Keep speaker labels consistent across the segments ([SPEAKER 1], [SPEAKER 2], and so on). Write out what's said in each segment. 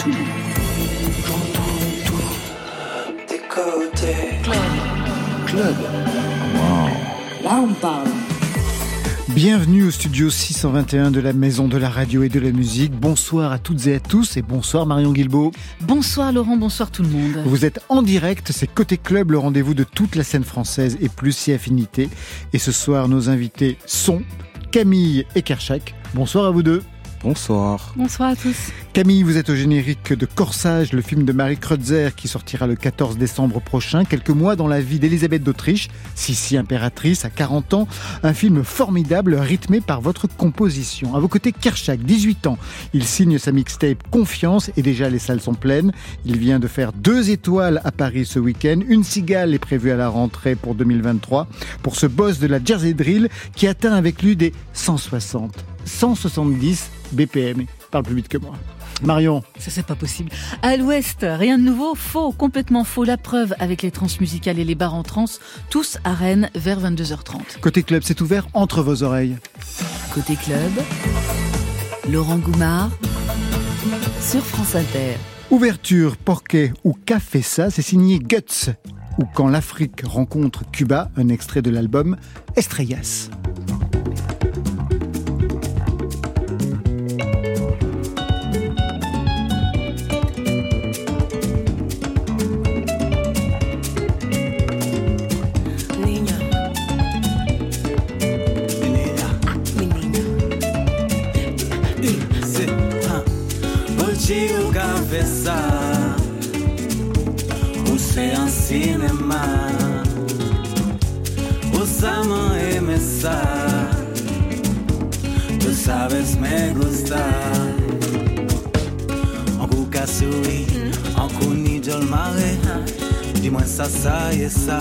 [SPEAKER 1] tout. J'entends tout. Des côtés. Club. Club. Wow. Là on parle.
[SPEAKER 2] Bienvenue au studio 621 de la Maison de la Radio et de la Musique. Bonsoir à toutes et à tous et bonsoir Marion Guilbault.
[SPEAKER 3] Bonsoir Laurent, bonsoir tout le monde.
[SPEAKER 2] Vous êtes en direct, c'est Côté Club, le rendez-vous de toute la scène française et plus si affinité. Et ce soir, nos invités sont Camille et Kershak. Bonsoir à vous deux.
[SPEAKER 4] Bonsoir.
[SPEAKER 3] Bonsoir à tous.
[SPEAKER 2] Camille, vous êtes au générique de Corsage, le film de Marie Kreutzer qui sortira le 14 décembre prochain, quelques mois dans la vie d'Elisabeth d'Autriche, Sissi impératrice à 40 ans, un film formidable rythmé par votre composition. À vos côtés, Kershak, 18 ans. Il signe sa mixtape Confiance et déjà les salles sont pleines. Il vient de faire deux étoiles à Paris ce week-end. Une cigale est prévue à la rentrée pour 2023 pour ce boss de la Jersey Drill qui atteint avec lui des 160, 170 BPM. Parle plus vite que moi. Marion.
[SPEAKER 3] Ça, c'est pas possible. À l'ouest, rien de nouveau, faux, complètement faux. La preuve avec les transmusicales et les bars en trans, tous à Rennes vers 22h30.
[SPEAKER 2] Côté club, c'est ouvert entre vos oreilles.
[SPEAKER 3] Côté club, Laurent Goumard sur France Inter.
[SPEAKER 2] Ouverture, porquet ou café ça, c'est signé Guts. Ou quand l'Afrique rencontre Cuba, un extrait de l'album Estrellas.
[SPEAKER 5] Cinema. Usamos MSA Tú sabes me gusta. En Kukasui En Kuni Jolmare Dis-moi ça, ça et ça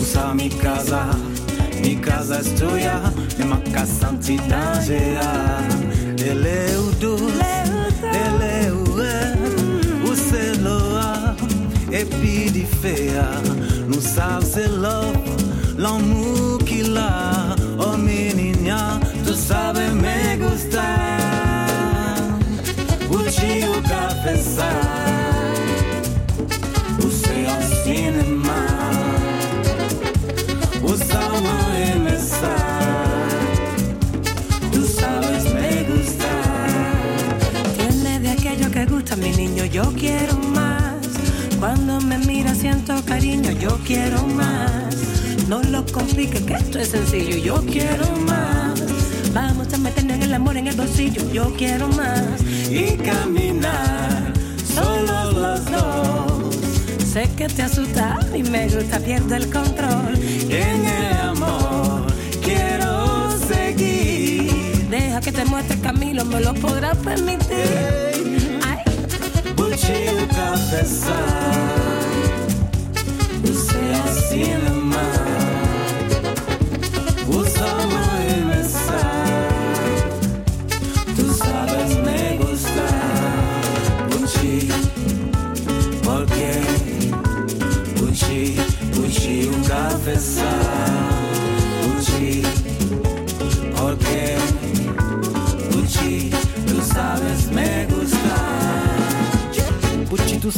[SPEAKER 5] Usa mi casa Mi casa es tuya Mi ma casa anti-danger Ele o dulce Ele o et puis di faire nous savons c'est love l'amour qu'il a oh menina tu sabes me gusta Uchi o café
[SPEAKER 6] yo quiero más cuando me mira siento cariño, yo quiero más. No lo compliques, que esto es sencillo, yo quiero más. Vamos a meternos en el amor en el bolsillo, yo quiero más.
[SPEAKER 5] Y caminar, solo los dos.
[SPEAKER 6] Sé que te asusta y me gusta, pierdo el control.
[SPEAKER 5] En el amor quiero seguir.
[SPEAKER 6] Deja que te muestre Camilo, me lo podrás permitir.
[SPEAKER 5] café. Você é assina.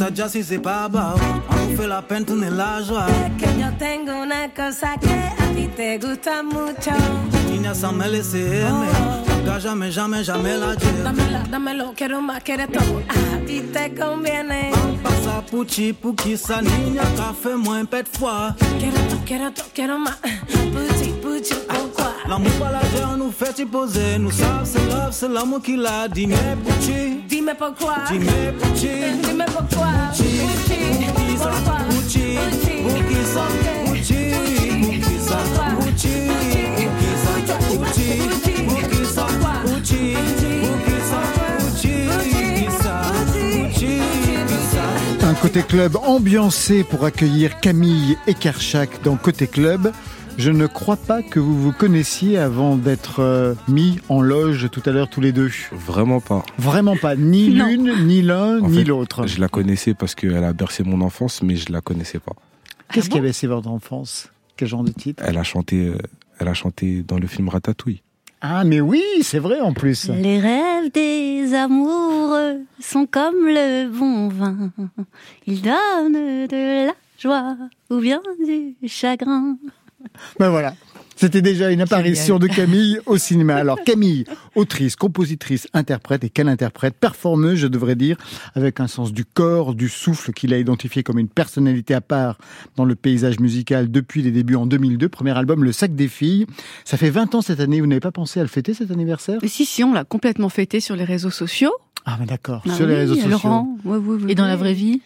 [SPEAKER 5] Ça déjà si c'est pas bas On nous fait la peine, tourner la joie.
[SPEAKER 6] Es que yo tengo una cosa que a ti te gusta mucho.
[SPEAKER 5] Niña, ça me laisse aimer Nunca, jamais, jamais, jamais la dire
[SPEAKER 6] Dámela, dámelo, quiero más, quieres todo. A ti te conviene.
[SPEAKER 5] Pasa puchi, puki, sa niña Café, moins pet fois
[SPEAKER 6] Quiero todo, quiero todo, quiero más. Puchi, puchi, pourquoi
[SPEAKER 5] L'amour pas la guerre, nous fait y poser. Nous savons c'est love, c'est l'amour qui l'a Dis-moi puchi
[SPEAKER 6] Pourquoi pourquoi pourquoi.
[SPEAKER 2] Un côté club ambiancé pour accueillir Camille et Kershak dans Côté Club. Je ne crois pas que vous vous connaissiez avant d'être euh, mis en loge tout à l'heure tous les deux.
[SPEAKER 4] Vraiment pas.
[SPEAKER 2] Vraiment pas. Ni l'une, ni l'un, ni l'autre.
[SPEAKER 4] Je la connaissais parce qu'elle a bercé mon enfance, mais je la connaissais pas.
[SPEAKER 2] Qu'est-ce
[SPEAKER 3] Ah
[SPEAKER 2] qui
[SPEAKER 3] bon
[SPEAKER 2] avait c'est votre enfance? Quel genre de titre?
[SPEAKER 4] Elle a chanté, euh, elle a chanté dans le film Ratatouille.
[SPEAKER 2] Ah, mais oui, c'est vrai en plus.
[SPEAKER 7] Les rêves des amoureux sont comme le bon vin. Ils donnent de la joie ou bien du chagrin.
[SPEAKER 2] Ben voilà. C'était déjà une apparition de Camille au cinéma. Alors Camille, autrice, compositrice, interprète et quelle interprète, performeuse je devrais dire, avec un sens du corps, du souffle qu'il a identifié comme une personnalité à part dans le paysage musical depuis les débuts en 2002. Premier album Le Sac des filles. Ça fait 20 ans cette année, vous n'avez pas pensé à le fêter cet anniversaire?
[SPEAKER 8] Mais si, si, on l'a complètement fêté sur les réseaux sociaux.
[SPEAKER 2] Ah mais d'accord,
[SPEAKER 8] Ah
[SPEAKER 2] sur les réseaux sociaux.
[SPEAKER 8] Laurent,
[SPEAKER 3] Et dans la vraie vie?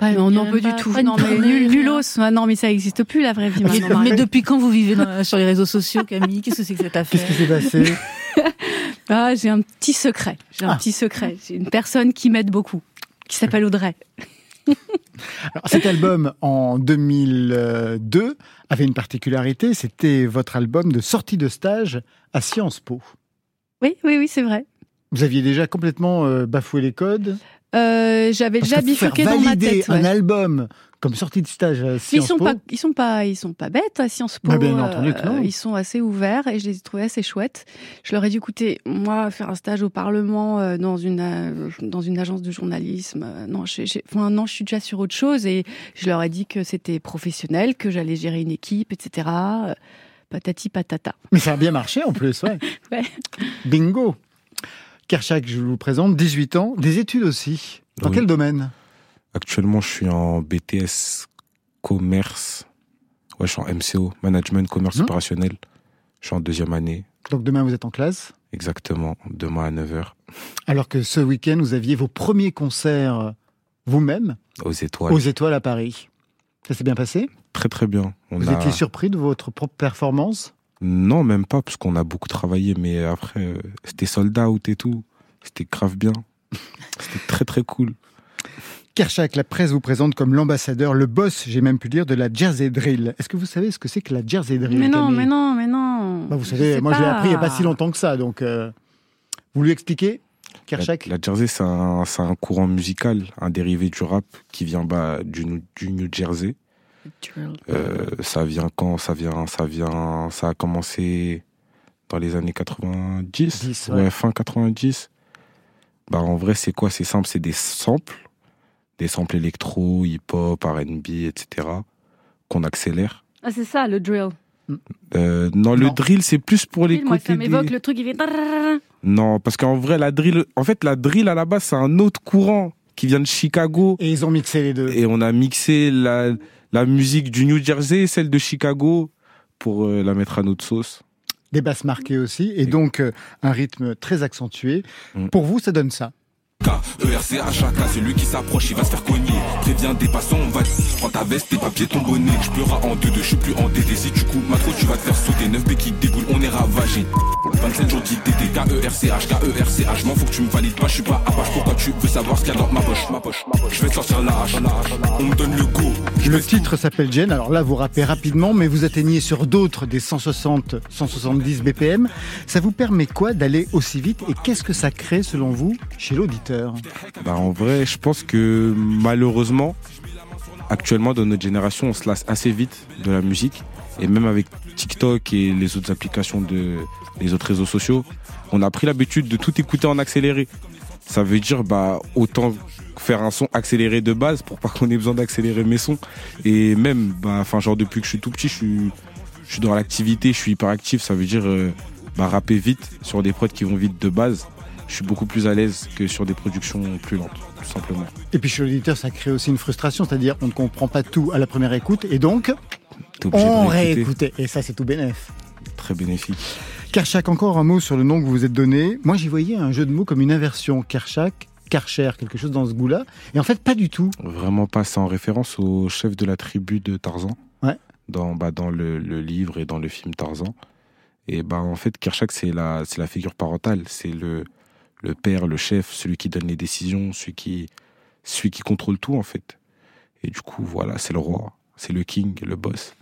[SPEAKER 8] Ah, non,
[SPEAKER 3] Même
[SPEAKER 8] pas du tout. Non, mais nul, nulos. Ah, non, mais ça n'existe plus, la vraie vie.
[SPEAKER 3] mais,
[SPEAKER 8] maintenant,
[SPEAKER 3] mais
[SPEAKER 8] Marie.
[SPEAKER 3] depuis quand vous vivez dans- sur les réseaux sociaux, Camille? Qu'est-ce que c'est que cette
[SPEAKER 2] Qu'est-ce qui
[SPEAKER 3] affaire
[SPEAKER 2] s'est passé?
[SPEAKER 8] Ah, j'ai un petit secret. J'ai un
[SPEAKER 2] Ah.
[SPEAKER 8] petit secret. J'ai une personne qui m'aide beaucoup, qui s'appelle Audrey.
[SPEAKER 2] Alors, Cet album en 2002 avait une particularité, c'était votre album de sortie de stage à Sciences Po.
[SPEAKER 8] Oui, oui, oui, c'est vrai.
[SPEAKER 2] Vous aviez déjà complètement euh, bafoué les codes?
[SPEAKER 8] Euh, J'avais déjà bifurqué dans ma tête.
[SPEAKER 2] un
[SPEAKER 8] ouais.
[SPEAKER 2] album comme sortie de stage à
[SPEAKER 8] Ils
[SPEAKER 2] Sciences
[SPEAKER 8] sont
[SPEAKER 2] Po.
[SPEAKER 8] pas, ils sont pas, ils sont pas bêtes à Sciences Po.
[SPEAKER 2] Bah, bien entendu que non.
[SPEAKER 8] ils sont assez ouverts et je les ai trouvés assez chouettes. Je leur ai dit, écoutez, moi, faire un stage au Parlement euh, dans une euh, dans une agence de journalisme, euh, non, j'ai- enfin non, je suis déjà sur autre chose et je leur ai dit que c'était professionnel, que j'allais gérer une équipe, etc. Euh, Patati patata.
[SPEAKER 2] Mais ça a bien marché en plus, ouais.
[SPEAKER 8] Ouais.
[SPEAKER 2] Bingo. Kershak, je vous présente, 18 ans, des études aussi. Dans
[SPEAKER 4] Oui.
[SPEAKER 2] quel domaine?
[SPEAKER 4] Actuellement, je suis en BTS commerce. Ouais, je suis en MCO, management commerce
[SPEAKER 2] Mhm.
[SPEAKER 4] opérationnel. Je suis en deuxième année,
[SPEAKER 2] Donc demain vous êtes en classe,
[SPEAKER 4] exactement, demain à 9h,
[SPEAKER 2] alors que ce week-end vous aviez vos premiers concerts euh, vous-même
[SPEAKER 4] aux étoiles.
[SPEAKER 2] aux Étoiles à Paris. Ça s'est bien passé?
[SPEAKER 4] Très très bien. On
[SPEAKER 2] Vous
[SPEAKER 4] a...
[SPEAKER 2] étiez surpris de votre propre performance?
[SPEAKER 4] Non, même pas, parce qu'on a beaucoup travaillé, mais après, euh, c'était sold out et tout. C'était grave bien. C'était très très cool.
[SPEAKER 2] Kershak, la presse vous présente comme l'ambassadeur, le boss, j'ai même pu dire, de la Jersey Drill. Est-ce que vous savez ce que c'est que la Jersey Drill
[SPEAKER 8] Mais non, mais non, mais non.
[SPEAKER 2] Bah, Vous savez, moi
[SPEAKER 8] pas.
[SPEAKER 2] appris il n'y a pas si longtemps que ça, donc euh, vous lui expliquez,
[SPEAKER 4] La,
[SPEAKER 2] Kershak?
[SPEAKER 4] La Jersey, c'est un, c'est un courant musical, un dérivé du rap qui vient bah, du New Jersey. Euh, ça vient quand? Ça vient, ça vient, ça a commencé dans les années 90,
[SPEAKER 2] 10,
[SPEAKER 4] ouais.
[SPEAKER 2] ouais.
[SPEAKER 4] fin 90. Bah en vrai, c'est quoi? C'est simple, c'est des samples, des samples électro, hip-hop, R&B, etc. qu'on accélère.
[SPEAKER 8] Ah, c'est ça, le drill.
[SPEAKER 4] Euh, non, le drill, c'est plus pour les
[SPEAKER 8] Moi, ça
[SPEAKER 4] côtés. des-
[SPEAKER 8] m'évoque le truc, il fait.
[SPEAKER 4] Non, parce qu'en vrai, la drill, en fait, la drill à la base, c'est un autre courant qui vient de Chicago.
[SPEAKER 2] Et ils ont mixé les deux.
[SPEAKER 4] Et on a mixé la, la musique du New Jersey et celle de Chicago pour euh, la mettre à notre sauce.
[SPEAKER 2] Des basses marquées aussi, et donc euh, un rythme très accentué.
[SPEAKER 4] Mm.
[SPEAKER 2] Pour vous, ça donne ça?
[SPEAKER 9] ERC à chaque celui qui s'approche, il va se faire cogner. Préviens des passants, on va. Prends ta veste, tes papiers, ton bonnet. Je pleura en deux, deux, je suis plus en DD. Si tu coupes ma trop, tu vas te faire sauter. 9 B qui déboule, on est ravagé. 27 jours d'ITT, K-E-R-C-H, K-E-R-C-H. M'en faut que tu me valides pas, je suis pas à page. Pourquoi tu veux savoir ce qu'il y a dans ma poche, ma poche, ma poche. Je vais te sortir la hache. On me donne le go.
[SPEAKER 2] Le titre s'appelle Jen. Alors là, vous rappez rapidement, mais vous atteignez sur d'autres des 160, 170 BPM. Ça vous permet quoi d'aller aussi vite et qu'est-ce que ça crée selon vous chez l'auditeur?
[SPEAKER 4] Bah, en vrai, je pense que malheureusement, actuellement, dans notre génération, on se lasse assez vite de la musique. Et même avec TikTok et les autres applications de les autres réseaux sociaux, on a pris l'habitude de tout écouter en accéléré. Ça veut dire bah autant faire un son accéléré de base pour pas qu'on ait besoin d'accélérer mes sons. Et même, bah, enfin genre depuis que je suis tout petit, je suis, dans l'activité, je suis hyper actif. Ça veut dire euh, bah, rapper vite sur des prods qui vont vite de base. Je suis beaucoup plus à l'aise que sur des productions plus lentes, tout simplement.
[SPEAKER 2] Et puis chez l'auditeur, ça crée aussi une frustration, c'est-à-dire on ne comprend pas tout à la première écoute et donc on
[SPEAKER 4] réécouter.
[SPEAKER 2] Et ça, c'est tout bénef.
[SPEAKER 4] Très bénéfique.
[SPEAKER 2] Kershak, encore un mot sur le nom que vous vous êtes donné. Moi, j'y voyais un jeu de mots comme une inversion. Kershak, Karcher, quelque chose dans ce goût-là. Et en fait, pas du tout.
[SPEAKER 4] Vraiment pas, c'est en référence au chef de la tribu de Tarzan.
[SPEAKER 2] Ouais.
[SPEAKER 4] Dans, bah, dans le, le livre et dans le film Tarzan. Et bah, en fait, Kershak, c'est la, c'est la figure parentale. C'est le, le père, le chef, celui qui donne les décisions, celui qui, celui qui contrôle tout, en fait. Et du coup, voilà, c'est le roi, c'est le king, le boss.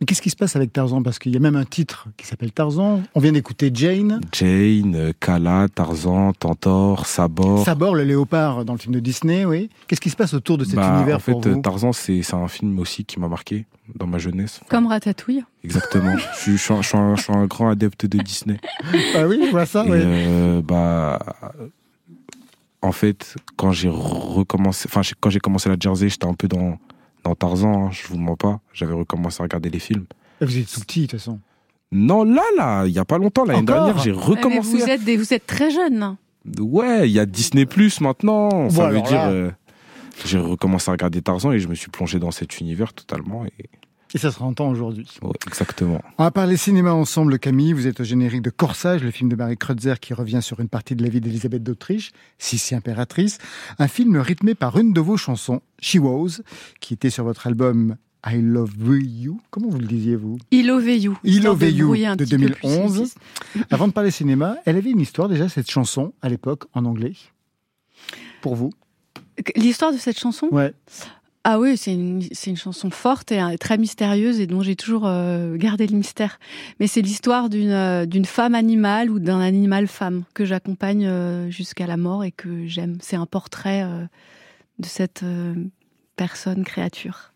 [SPEAKER 2] Mais qu'est-ce qui se passe avec Tarzan? Parce qu'il y a même un titre qui s'appelle Tarzan. On vient d'écouter Jane.
[SPEAKER 4] Jane, euh, Kala, Tarzan, Tantor, Sabor.
[SPEAKER 2] Sabor, le léopard dans le film de Disney, oui. Qu'est-ce qui se passe autour de cet
[SPEAKER 4] Bah,
[SPEAKER 2] univers
[SPEAKER 4] en fait,
[SPEAKER 2] pour vous?
[SPEAKER 4] Tarzan, c'est c'est un film aussi qui m'a marqué dans ma jeunesse.
[SPEAKER 8] Comme Ratatouille.
[SPEAKER 4] Exactement. je, suis, je, suis un, je suis un- je suis un grand adepte de Disney.
[SPEAKER 2] Ah oui, je vois ça,
[SPEAKER 4] Et,
[SPEAKER 2] oui.
[SPEAKER 4] euh, bah, en fait, quand j'ai recommencé, enfin, quand j'ai commencé la Jersey, j'étais un peu dans, dans Tarzan, hein, je vous mens pas. J'avais recommencé à regarder les films.
[SPEAKER 2] Vous êtes tout petit, de toute façon.
[SPEAKER 4] Non, là, là, il y a pas longtemps, l'année dernière, j'ai
[SPEAKER 8] Ah, mais
[SPEAKER 4] recommencé.
[SPEAKER 8] vous,
[SPEAKER 4] à-
[SPEAKER 8] êtes des- vous êtes très jeune.
[SPEAKER 4] Ouais, il y a Disney Plus maintenant.
[SPEAKER 2] Bon,
[SPEAKER 4] Ça veut dire. euh, j'ai recommencé à regarder Tarzan et je me suis plongé dans cet univers totalement. Et...
[SPEAKER 2] Et ça se entend aujourd'hui.
[SPEAKER 4] ouais, exactement.
[SPEAKER 2] On va parler cinéma ensemble, Camille. Vous êtes au générique de Corsage, le film de Marie Kreutzer qui revient sur une partie de la vie d'Elisabeth d'Autriche, Sissi impératrice. Un film rythmé par une de vos chansons, She Was, qui était sur votre album I Love You. Comment vous le disiez, vous?
[SPEAKER 8] Il Love You. Histoire
[SPEAKER 2] Love You de
[SPEAKER 8] petit peu plus
[SPEAKER 2] 2011.
[SPEAKER 8] simpliste.
[SPEAKER 2] Avant de parler cinéma, elle avait une histoire déjà, cette chanson, à l'époque, en anglais. Pour vous?
[SPEAKER 8] L'histoire de cette chanson?
[SPEAKER 2] Ouais.
[SPEAKER 8] Ah oui, c'est une, chanson forte et très mystérieuse et dont j'ai toujours euh, gardé le mystère. Mais c'est l'histoire d'une euh, d'une femme animale ou d'un animal femme que j'accompagne euh, jusqu'à la mort et que j'aime. C'est un portrait de cette personne, créature.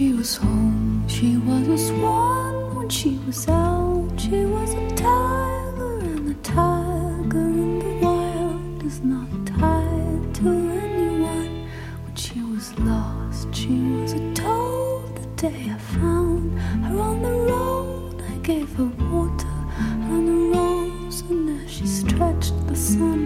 [SPEAKER 10] She was home, she was a swan when she was out. She was a tiger, and the tiger in the wild. Is not tied to anyone. When she was lost, she was a toad. The day I found her on the road, I gave her water. And a rose, and as she stretched, the sun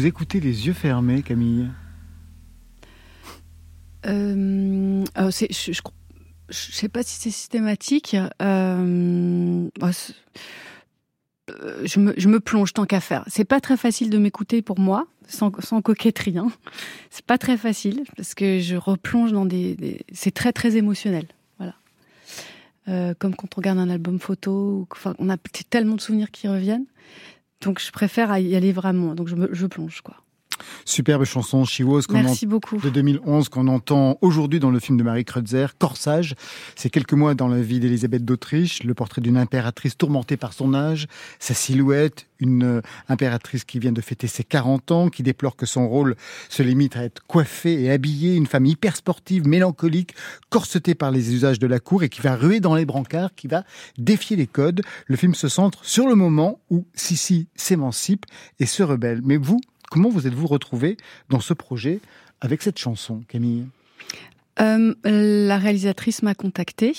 [SPEAKER 2] vous écoutez les yeux fermés, Camille
[SPEAKER 8] Euh, euh, c'est- je, je sais pas si c'est systématique. Euh, euh, je, me, plonge tant qu'à faire. C'est pas très facile de m'écouter pour moi, sans, coquetterie. Hein. C'est pas très facile parce que je replonge dans des. c'est très très émotionnel. Voilà. Euh, comme quand on regarde un album photo, enfin, on a tellement de souvenirs qui reviennent. Donc je préfère y aller vraiment. Donc je, me, je plonge quoi.
[SPEAKER 2] Superbe chanson, She Was, qu'on
[SPEAKER 8] Merci beaucoup.
[SPEAKER 2] de 2011 qu'on entend aujourd'hui dans le film de Marie Kreutzer, Corsage. C'est quelques mois dans la vie d'Élisabeth d'Autriche, le portrait d'une impératrice tourmentée par son âge, sa silhouette, une euh, impératrice qui vient de fêter ses 40 ans, qui déplore que son rôle se limite à être coiffée et habillée, une femme hyper sportive, mélancolique, corsetée par les usages de la cour et qui va ruer dans les brancards, qui va défier les codes. Le film se centre sur le moment où Sissi s'émancipe et se rebelle. Mais vous, comment vous êtes-vous retrouvé dans ce projet avec cette chanson, Camille?
[SPEAKER 8] Euh, la réalisatrice m'a contactée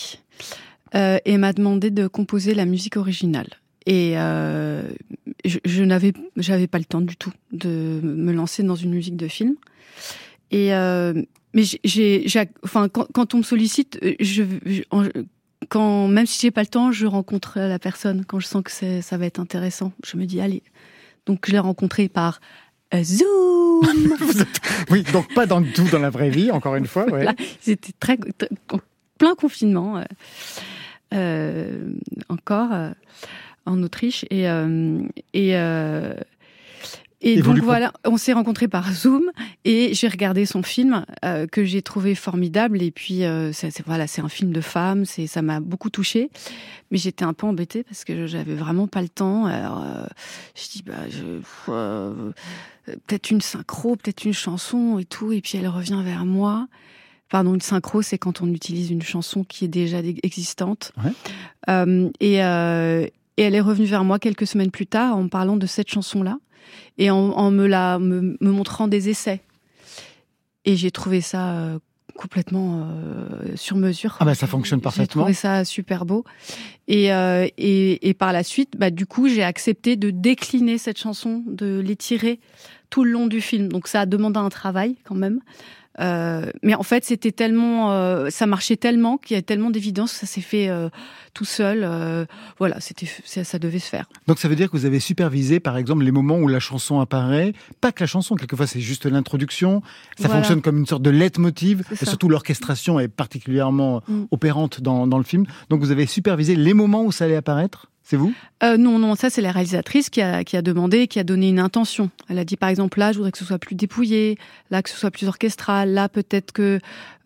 [SPEAKER 8] euh, et m'a demandé de composer la musique originale. Et euh, je, n'avais, j'avais pas le temps du tout de me lancer dans une musique de film. Et mais j'ai, enfin, quand, on me sollicite, quand même si j'ai pas le temps, je rencontre la personne quand je sens que ça va être intéressant. Je me dis allez. Donc je l'ai rencontré par Zoom.
[SPEAKER 2] Êtes- Oui, donc pas dans tout dans la vraie vie, encore une fois. ouais.
[SPEAKER 8] C'était très, plein confinement euh, euh, encore euh, en Autriche et et euh, et,
[SPEAKER 2] Et
[SPEAKER 8] donc voilà, on s'est rencontrés par Zoom et j'ai regardé son film euh, que j'ai trouvé formidable et puis euh, c'est c'est- voilà, c'est un film de femme, c'est ça m'a beaucoup touchée, mais j'étais un peu embêtée parce que j'avais vraiment pas le temps. Alors euh, je dis bah je euh, peut-être une synchro, peut-être une chanson et tout et puis elle revient vers moi. Pardon, une synchro, c'est quand on utilise une chanson qui est déjà dé- existante.
[SPEAKER 2] Ouais.
[SPEAKER 8] Euh, et, euh, et elle est revenue vers moi quelques semaines plus tard en me parlant de cette chanson-là et en, en me, la, me, me montrant des essais. Et j'ai trouvé ça euh, complètement euh, sur mesure.
[SPEAKER 2] Ah bah ça fonctionne
[SPEAKER 8] J'ai
[SPEAKER 2] parfaitement.
[SPEAKER 8] trouvé ça super beau. Et, euh, et, et par la suite, bah, du coup, j'ai accepté de décliner cette chanson, de l'étirer tout le long du film. Donc ça a demandé un travail quand même. Euh, mais en fait, c'était tellement, euh, ça marchait tellement qu'il y a tellement d'évidence que ça s'est fait euh, tout seul. euh, voilà, c'était, ça, ça devait se faire.
[SPEAKER 2] Donc ça veut dire que vous avez supervisé, par exemple, les moments où la chanson apparaît. Pas que la chanson, quelquefois c'est juste l'introduction. Ça
[SPEAKER 8] Voilà.
[SPEAKER 2] fonctionne comme une sorte de leitmotiv. Et surtout l'orchestration est particulièrement
[SPEAKER 8] Mm.
[SPEAKER 2] opérante dans, dans le film. Donc vous avez supervisé les moments où ça allait apparaître? C'est vous?
[SPEAKER 8] Euh, non, non, ça c'est la réalisatrice qui a, qui a demandé, qui a donné une intention. Elle a dit par exemple là, je voudrais que ce soit plus dépouillé, là que ce soit plus orchestral, là peut-être que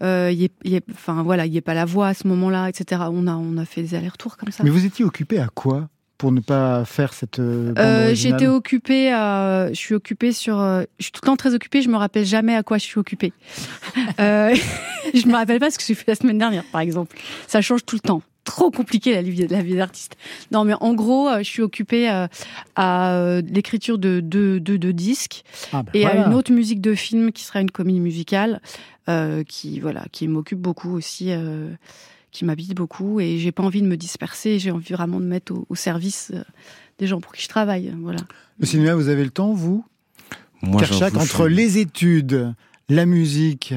[SPEAKER 8] euh, y ait, y ait- enfin voilà, il y ait pas la voix à ce moment-là, etc. On a, on a fait des allers-retours comme ça.
[SPEAKER 2] Mais vous étiez occupé à quoi pour ne pas faire cette euh,
[SPEAKER 8] J'étais occupée, à- je suis occupée sur, je suis tout le temps très occupée. Je me rappelle jamais à quoi je suis occupée. euh, je me rappelle pas ce que j'ai fait la semaine dernière, par exemple. Ça change tout le temps. Trop compliqué la vie, la vie d'artiste. Non, mais en gros, euh, je suis occupée euh, à euh, l'écriture de deux de, de disques
[SPEAKER 2] Ah bah
[SPEAKER 8] et
[SPEAKER 2] voilà.
[SPEAKER 8] à une autre musique de film qui sera une comédie musicale euh, qui voilà qui m'occupe beaucoup aussi euh, qui m'habite beaucoup et j'ai pas envie de me disperser j'ai envie vraiment de mettre au, au service euh, des gens pour qui je travaille voilà
[SPEAKER 2] Le cinéma, vous avez le temps, vous?
[SPEAKER 4] Moi,
[SPEAKER 2] Kershak, entre les études, la musique,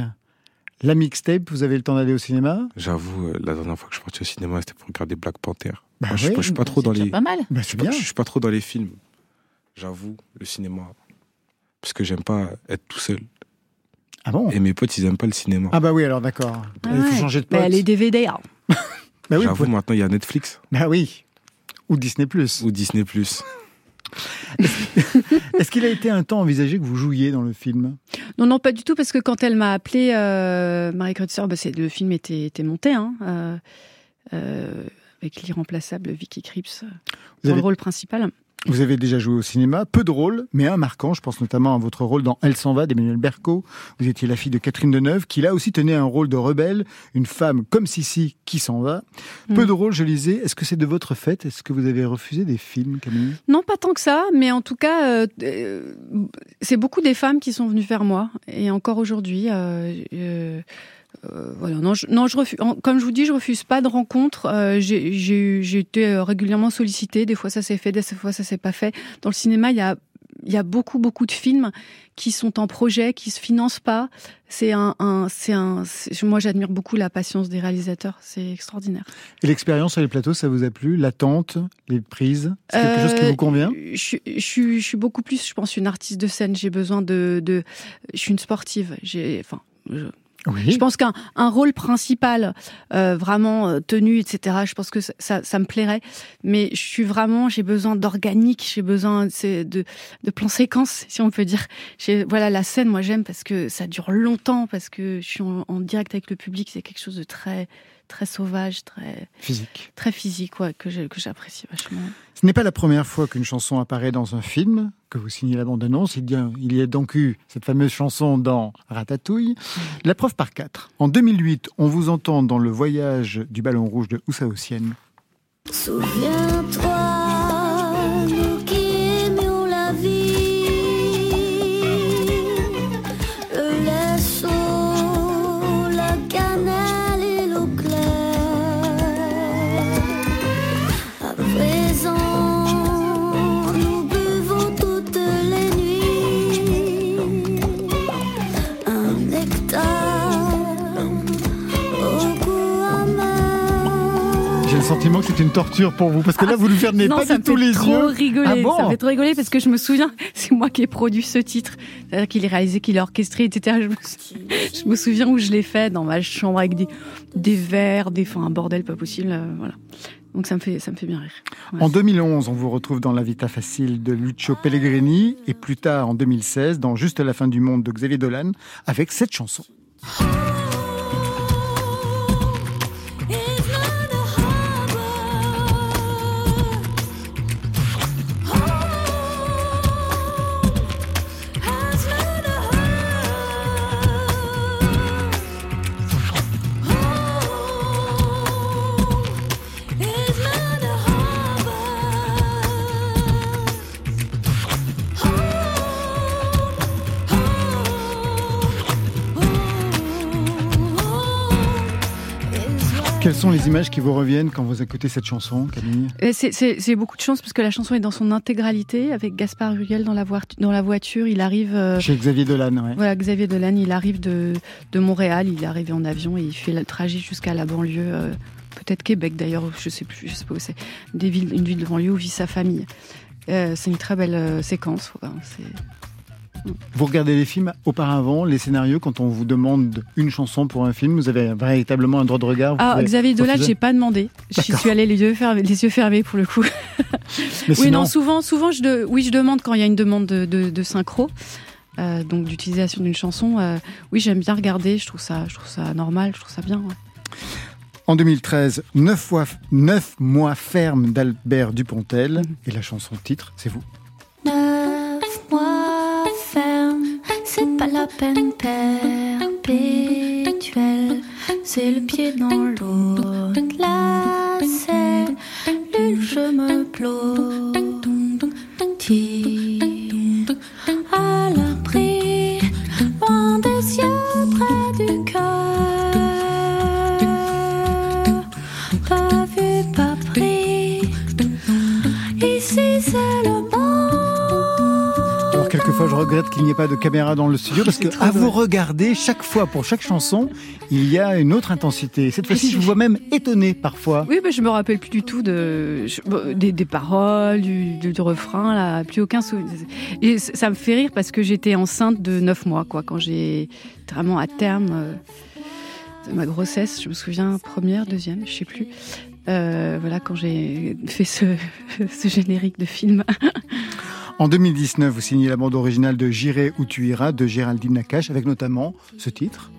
[SPEAKER 2] la mixtape, vous avez le temps d'aller au cinéma?
[SPEAKER 4] J'avoue, euh, la dernière fois que je suis parti au cinéma, c'était pour regarder Black Panther.
[SPEAKER 2] Bah
[SPEAKER 4] Moi, je, suis
[SPEAKER 2] oui,
[SPEAKER 4] pas- je suis pas trop dans
[SPEAKER 3] C'est
[SPEAKER 4] les.
[SPEAKER 3] pas mal.
[SPEAKER 2] bah,
[SPEAKER 4] Je
[SPEAKER 2] C'est
[SPEAKER 4] suis pas-
[SPEAKER 2] bien.
[SPEAKER 4] je suis pas trop dans les films. J'avoue, le cinéma. Parce que j'aime pas être tout seul.
[SPEAKER 2] Ah bon?
[SPEAKER 4] Et mes potes, ils aiment pas le cinéma.
[SPEAKER 2] Ah bah oui, alors d'accord.
[SPEAKER 8] Ah
[SPEAKER 2] Il faut
[SPEAKER 8] ouais.
[SPEAKER 2] changer de
[SPEAKER 8] Bah,
[SPEAKER 2] pote.
[SPEAKER 8] les DVD ah.
[SPEAKER 2] Bah oui,
[SPEAKER 4] J'avoue, maintenant, il y a Netflix
[SPEAKER 2] bah oui. Ou Disney+.
[SPEAKER 4] ou Disney+.
[SPEAKER 2] Est-ce qu'il a été un temps envisagé que vous jouiez dans le film?
[SPEAKER 8] Non non pas du tout parce que quand elle m'a appelé euh, Marie Kreutzer bah, le film était, était monté hein, euh, euh, avec l'irremplaçable Vicky Krieps dans
[SPEAKER 2] avez,
[SPEAKER 8] le rôle principal
[SPEAKER 2] vous avez déjà joué au cinéma, peu de rôles, mais un marquant. Je pense notamment à votre rôle dans Elle s'en va d'Emmanuel Berco. Vous étiez la fille de Catherine Deneuve, qui là aussi tenait un rôle de rebelle, une femme comme Sissi qui s'en va. Peu
[SPEAKER 8] Mm.
[SPEAKER 2] de rôles, je lisais. Est-ce que c'est de votre fait? Est-ce que vous avez refusé des films, Camille?
[SPEAKER 8] Non, pas tant que ça, mais en tout cas, euh, euh, c'est beaucoup des femmes qui sont venues vers moi, et encore aujourd'hui. euh, euh, euh, voilà, non, je, non, je refuse. Comme je vous dis, je refuse pas de rencontres. Euh, j'ai- été euh, régulièrement sollicitée. Des fois, ça s'est fait, des fois, ça s'est pas fait. Dans le cinéma, il y a il y a beaucoup, beaucoup de films qui sont en projet, qui se financent pas. C'est un, un c'est un. c'est- Moi, j'admire beaucoup la patience des réalisateurs. C'est extraordinaire.
[SPEAKER 2] Et l'expérience sur les plateaux, ça vous a plu? L'attente, les prises? C'est quelque chose qui vous convient?
[SPEAKER 8] je, suis- je, suis- je suis beaucoup plus, je pense, une artiste de scène. J'ai besoin de, de, je suis une sportive. J'ai, enfin, Je pense qu'un un rôle principal, euh, vraiment euh, tenu, etc. Je pense que ça, ça, me plairait. Mais je suis vraiment, j'ai besoin d'organique. J'ai besoin c'est de, de plan séquence, si on peut dire. Voilà, la scène, moi j'aime parce que ça dure longtemps, parce que je suis en direct avec le public. C'est quelque chose de très, très sauvage, très,
[SPEAKER 2] Physique.
[SPEAKER 8] très physique, ouais, que j'apprécie vachement.
[SPEAKER 2] Ce n'est pas la première fois qu'une chanson apparaît dans un film, que vous signez la bande-annonce. Il y a- il y a donc eu cette fameuse chanson dans Ratatouille. La preuve par quatre. En 2008, on vous entend dans Le voyage du ballon rouge de Houssa-Ossienne.
[SPEAKER 11] Souviens-toi,
[SPEAKER 2] sentiment que c'est une torture pour vous, parce que là, vous ne fermez
[SPEAKER 8] non,
[SPEAKER 2] pas du tout les
[SPEAKER 8] trop
[SPEAKER 2] yeux.
[SPEAKER 8] rigoler.
[SPEAKER 2] Ah bon
[SPEAKER 8] ça me fait trop rigoler parce que je me souviens, c'est moi qui ai produit ce titre. C'est-à-dire qu'il est réalisé, qu'il est orchestré, etc. Je me, sou- je me souviens où je l'ai fait dans ma chambre avec des, des verres, des, enfin, un bordel pas possible. euh, voilà. Donc ça me fait, ça me fait bien rire. Ouais.
[SPEAKER 2] En 2011, on vous retrouve dans La Vita Facile de Lucio Pellegrini et plus tard en 2016 dans Juste la fin du monde de Xavier Dolan avec cette chanson. Quelles sont les images qui vous reviennent quand vous écoutez cette chanson, Camille?
[SPEAKER 8] Et C'est beaucoup de chance parce que la chanson est dans son intégralité avec Gaspard Huliel dans la, voie- dans la voiture. Il arrive. euh,
[SPEAKER 2] Chez Xavier Dolan, ouais.
[SPEAKER 8] Voilà, Xavier Dolan, il arrive de, de Montréal, il est arrivé en avion et il fait le trajet jusqu'à la banlieue, euh, peut-être Québec d'ailleurs, je sais plus, je sais pas où c'est, des villes, une ville de banlieue où vit sa famille. Euh, c'est une très belle euh, séquence. c'est-
[SPEAKER 2] Vous regardez les films auparavant, les scénarios, quand on vous demande une chanson pour un film, vous avez véritablement un droit de regard vous
[SPEAKER 8] Ah,
[SPEAKER 2] pouvez
[SPEAKER 8] Xavier Dolan, j'ai pas demandé.
[SPEAKER 2] D'accord.
[SPEAKER 8] suis allée les yeux fermés, les yeux fermés pour le coup.
[SPEAKER 2] Mais
[SPEAKER 8] oui,
[SPEAKER 2] sinon-
[SPEAKER 8] non, souvent, souvent, je de, oui, je demande quand il y a une demande de, de, de synchro, euh, donc d'utilisation d'une chanson. euh, oui, j'aime bien regarder. Je trouve ça, je trouve ça normal, je trouve ça bien. ouais.
[SPEAKER 2] En 2013, neuf, fois, neuf mois ferme d'Albert Dupontel
[SPEAKER 8] Mhm.
[SPEAKER 2] et la chanson titre, c'est vous.
[SPEAKER 11] Peine perpétuelle. C'est le pied dans l'eau, glacé, nul je me blottis.
[SPEAKER 2] Je regrette qu'il n'y ait pas de caméra dans le studio parce que à vous regarder chaque fois pour chaque chanson, il y a une autre intensité. Cette fois-ci, je vous vois même étonné parfois.
[SPEAKER 8] Oui, mais je me rappelle plus du tout de, des, des paroles, du, du- du refrain, là, plus aucun souvenir. Et ça me fait rire parce que j'étais enceinte de 9 mois, quoi, quand j'ai vraiment à terme euh, de ma grossesse. Je me souviens, première, deuxième, je sais plus. Euh, voilà, quand j'ai fait ce, ce générique de film.
[SPEAKER 2] En 2019, vous signez la bande originale de J'irai où tu iras de Géraldine Nakache avec notamment ce titre.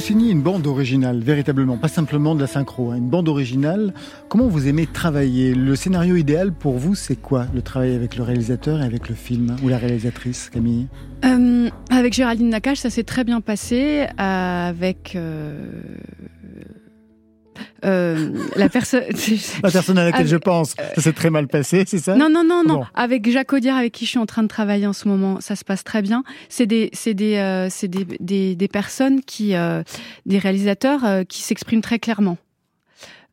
[SPEAKER 2] Vous signez une bande originale, véritablement, pas simplement de la synchro, hein, une bande originale, comment vous aimez travailler Le scénario idéal pour vous, c'est quoi Le travail avec le réalisateur et avec le film Ou la réalisatrice, Camille?
[SPEAKER 8] Euh, avec Géraldine Nakache, ça s'est très bien passé. Avec. euh, euh, la personne.
[SPEAKER 2] La personne à laquelle
[SPEAKER 8] Avec-
[SPEAKER 2] je pense, ça s'est très mal passé, c'est ça?
[SPEAKER 8] Non, non, non, non.
[SPEAKER 2] Bon.
[SPEAKER 8] Avec Jacques Audiard, avec qui je suis en train de travailler en ce moment, ça se passe très bien. C'est des, c'est des, euh, c'est des, des, des personnes qui, euh, des réalisateurs euh, qui s'expriment très clairement.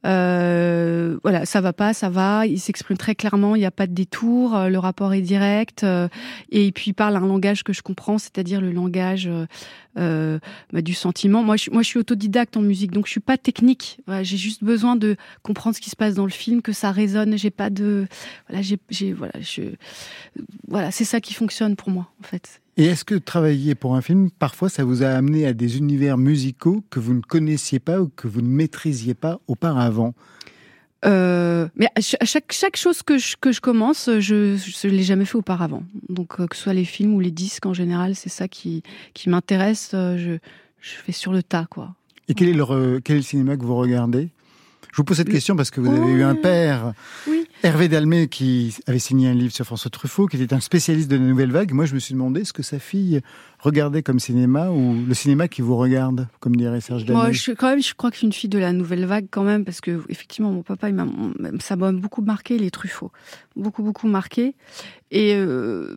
[SPEAKER 8] Euh, voilà, ça va pas, ça va. Ils s'expriment très clairement. Il n'y a pas de détour. euh, Le rapport est direct. euh, et puis ils parlent un langage que je comprends, c'est-à-dire le langage euh, bah, du sentiment. Moi, je, moi, je suis autodidacte en musique, donc je suis pas technique. J'ai juste besoin de comprendre ce qui se passe dans le film, que ça résonne. J'ai pas de, voilà, j'ai- voilà, je, voilà, c'est ça qui fonctionne pour moi, en fait.
[SPEAKER 2] Et est-ce que travailler pour un film, parfois, ça vous a amené à des univers musicaux que vous ne connaissiez pas ou que vous ne maîtrisiez pas auparavant?
[SPEAKER 8] Euh, mais à ch- à chaque, chaque chose que je, que je commence, je ne l'ai jamais fait auparavant. Donc, euh, que ce soit les films ou les disques, en général, c'est ça qui, qui m'intéresse. euh, Je, je fais sur le tas, quoi.
[SPEAKER 2] Et quel est le, quel est le cinéma que vous regardez? Je vous pose cette question parce que vous avez eu un père,
[SPEAKER 8] Oui.
[SPEAKER 2] Hervé Dalmé, qui avait signé un livre sur François Truffaut, qui était un spécialiste de la nouvelle vague. Moi, je me suis demandé ce que sa fille regardait comme cinéma ou le cinéma qui vous regarde, comme dirait Serge Dalmé?
[SPEAKER 8] Moi, je quand même, je crois que je suis une fille de la nouvelle vague quand même, parce que effectivement, mon papa, il m'a, ça m'a beaucoup marqué les Truffaut, beaucoup beaucoup marqué. Et euh,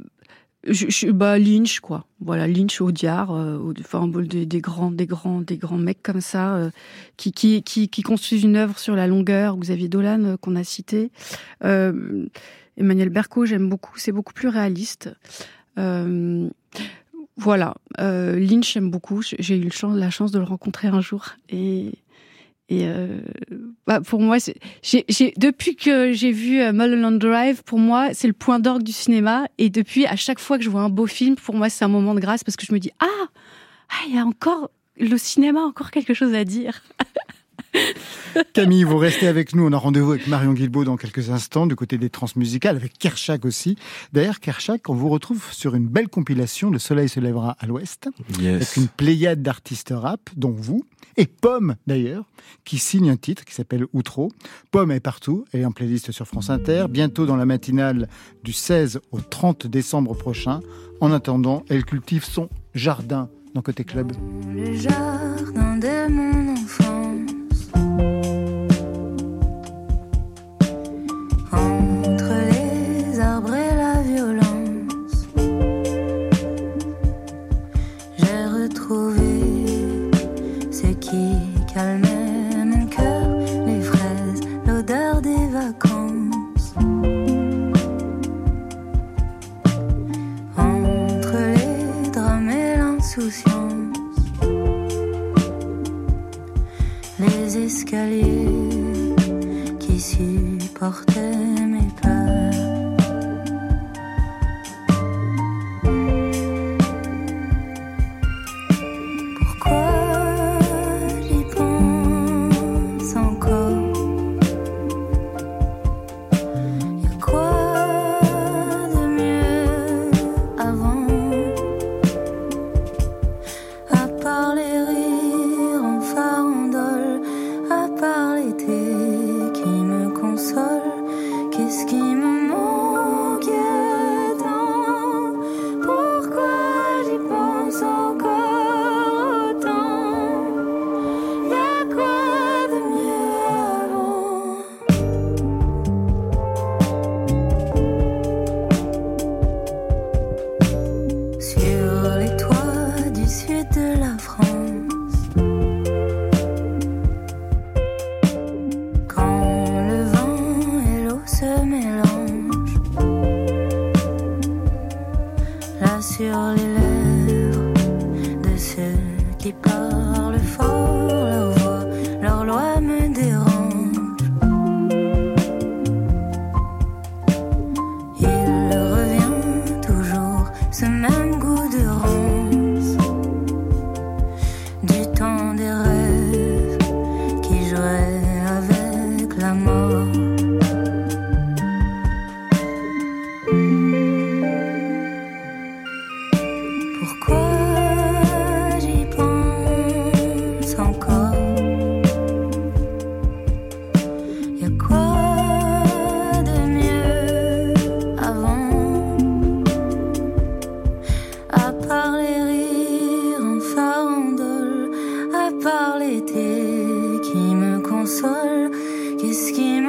[SPEAKER 8] je, je- bah Lynch quoi, voilà Lynch, Audiard, euh, enfin des, des grands, des grands, des grands mecs comme ça euh, qui, qui qui qui construisent une œuvre sur la longueur. Xavier Dolan euh, qu'on a cité, euh, Emmanuel Berco, j'aime beaucoup, c'est beaucoup plus réaliste. Euh, voilà, Lynch j'aime beaucoup. J'ai eu la chance de le rencontrer un jour et et euh, bah, pour moi, j'ai, depuis que j'ai vu euh, Mulholland Drive, pour moi, c'est le point d'orgue du cinéma. Et depuis, à chaque fois que je vois un beau film, pour moi, c'est un moment de grâce parce que je me dis ah, ah, il y a encore le cinéma, encore quelque chose à dire.
[SPEAKER 2] Camille, vous restez avec nous. On a rendez-vous avec Marion Guilbault dans quelques instants, du côté des transmusicales, avec Kershak aussi. D'ailleurs, Kershak, on vous retrouve sur une belle compilation, Le Soleil se lèvera à l'ouest,
[SPEAKER 4] Yes.
[SPEAKER 2] avec une pléiade d'artistes rap, dont vous, et Pomme d'ailleurs, qui signe un titre qui s'appelle Outro. Pomme est partout, elle est en playlist sur France Inter, bientôt dans la matinale du 16 au 30 décembre prochain. En attendant, elle cultive son jardin dans Côté Club.
[SPEAKER 11] Le jardin de mon enfance. Entre Les escaliers qui supportaient qui me console. Qu'est-ce qui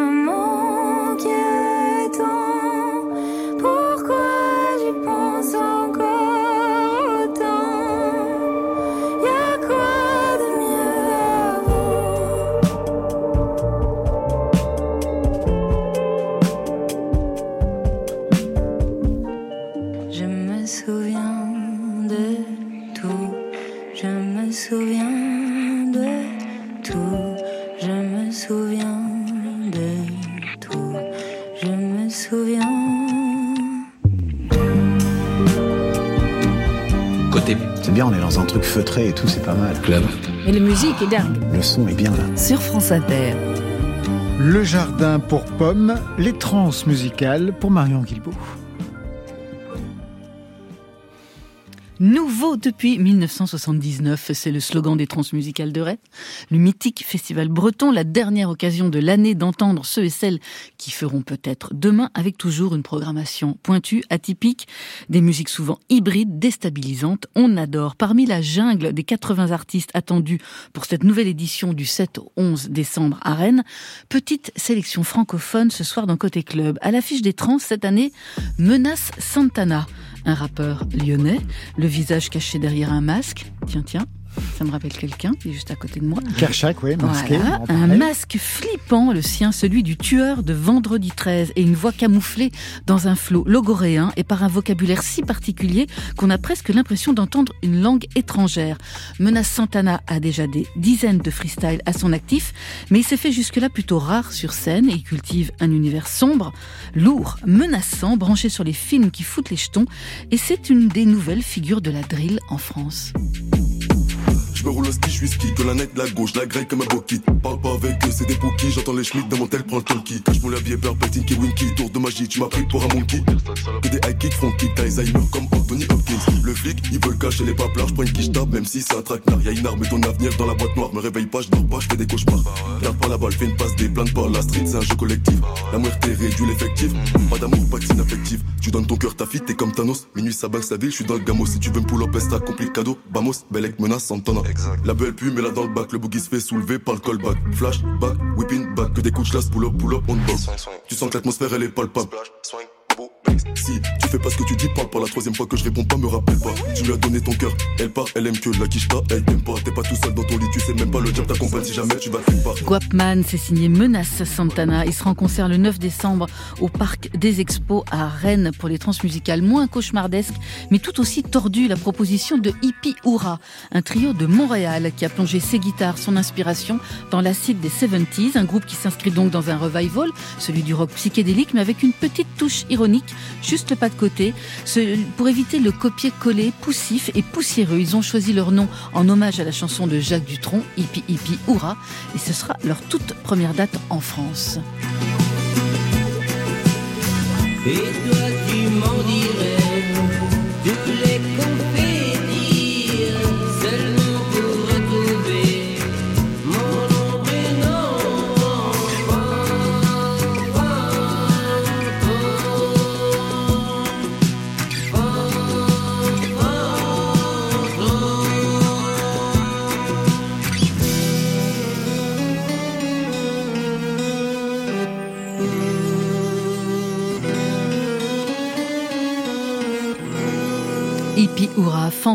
[SPEAKER 12] dans un truc feutré et tout, c'est pas mal. Club.
[SPEAKER 3] Et la musique est dingue.
[SPEAKER 12] Le son est bien là.
[SPEAKER 3] Sur France Inter.
[SPEAKER 2] Le jardin pour pommes, les trans musicales pour Marion Guilbault.
[SPEAKER 3] Nouveau depuis 1979, c'est le slogan des transmusicales de Rennes. Le mythique festival breton, la dernière occasion de l'année d'entendre ceux et celles qui feront peut-être demain avec toujours une programmation pointue, atypique, des musiques souvent hybrides, déstabilisantes. On adore. Parmi la jungle des 80 artistes attendus pour cette nouvelle édition du 7 au 11 décembre à Rennes, petite sélection francophone ce soir dans Côté Club. À l'affiche des trans cette année, Menace Santana un rappeur lyonnais, le visage caché derrière un masque. Tiens, tiens, ça me rappelle quelqu'un qui est juste à côté de moi.
[SPEAKER 2] Kershak, oui, masqué.
[SPEAKER 3] Voilà, un masque flippant, le sien, celui du tueur de Vendredi 13, et une voix camouflée dans un flot logoréen et par un vocabulaire si particulier qu'on a presque l'impression d'entendre une langue étrangère. Menace Santana a déjà des dizaines de freestyles à son actif, mais il s'est fait jusque-là plutôt rare sur scène et il cultive un univers sombre, lourd, menaçant, branché sur les films qui foutent les jetons, et c'est une des nouvelles figures de la drill en France.
[SPEAKER 13] Je me roule au ski, je suis ski, que la nette, la gauche, la grille comme un bokit. Parle pas avec eux, c'est des bookies, j'entends les schmitts dans mon tel, prends le tonki. Cache mon labier, beurre, Tinky Winky, tour de magie, tu m'as pris pour un monkey. Que des high kicks, front kick, Alzheimer comme Anthony Hopkins. Le flic, il veut le cacher les paplards, je prends une quiche tape, même si c'est un traquenard. Y'a une arme ton avenir dans la boîte noire, me réveille pas, je dors pas, je fais des cauchemars. Garde pas la balle, fais une passe, des plaintes pas, la street c'est un jeu collectif. La muerte réduit l'effectif, pas d'amour, pas de affectif. Tu donnes ton cœur, ta fille, t'es comme Thanos. Minuit, ça banque sa ville, je suis dans le gamos. Si tu veux me pull up. Vamos, Belek menace. La belle pue, mais là dans le bac, le boogie se fait soulever par le callback. Flash, back, whipping back, que des coups de pull up, pull up, on box. Tu sens que l'atmosphère elle est palpable. Si tu fais pas ce que tu dis, parle pas la troisième fois que je réponds pas, me rappelle pas. Tu lui as donné ton cœur, elle part, elle aime que la quiche pas, elle t'aime pas. T'es pas tout seul dans ton lit, tu sais même pas le job t'accompagne si jamais tu vas te pas.
[SPEAKER 3] Guapman, c'est signé Menace Santana. Il sera en concert le 9 décembre au Parc des Expos à Rennes pour les transmusicales moins cauchemardesques, mais tout aussi tordues. La proposition de Hippie Oura, un trio de Montréal qui a plongé ses guitares, son inspiration dans l'acide des 70s, un groupe qui s'inscrit donc dans un revival, celui du rock psychédélique, mais avec une petite touche ironique, juste le pas de côté, pour éviter le copier-coller poussif et poussiéreux. Ils ont choisi leur nom en hommage à la chanson de Jacques Dutronc, Hippie Hippie Oura, et ce sera leur toute première date en France.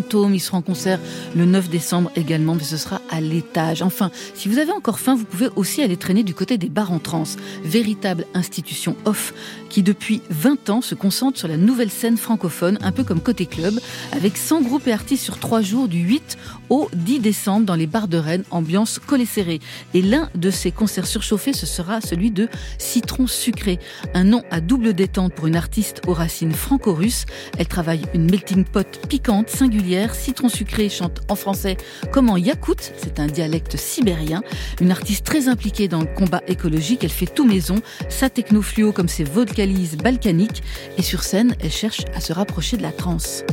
[SPEAKER 3] Fantôme, ils seront en concert le 9 décembre également, mais ce sera à l'étage. Enfin, si vous avez encore faim, vous pouvez aussi aller traîner du côté des bars en trans, véritable institution off qui depuis 20 ans se concentre sur la nouvelle scène francophone, un peu comme Côté Club, avec 100 groupes et artistes sur 3 jours du 8 au 10 décembre dans les bars de Rennes, ambiance collée serrée. Et l'un de ces concerts surchauffés, ce sera celui de Citron Sucré, un nom à double détente pour une artiste aux racines franco-russes. Elle travaille une melting pot piquante, singulière. Citron Sucré chante en français comme en yakout, c'est un dialecte sibérien. Une artiste très impliquée dans le combat écologique, elle fait tout maison, sa techno fluo comme ses vocalises balkaniques. Et sur scène, elle cherche à se rapprocher de la trance.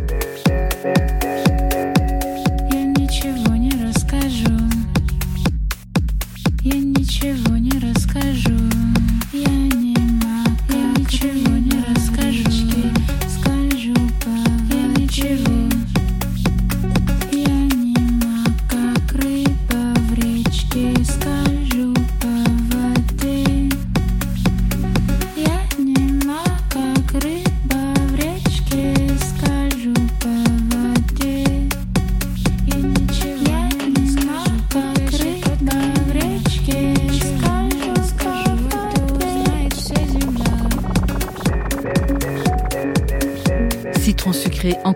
[SPEAKER 11] Я ничего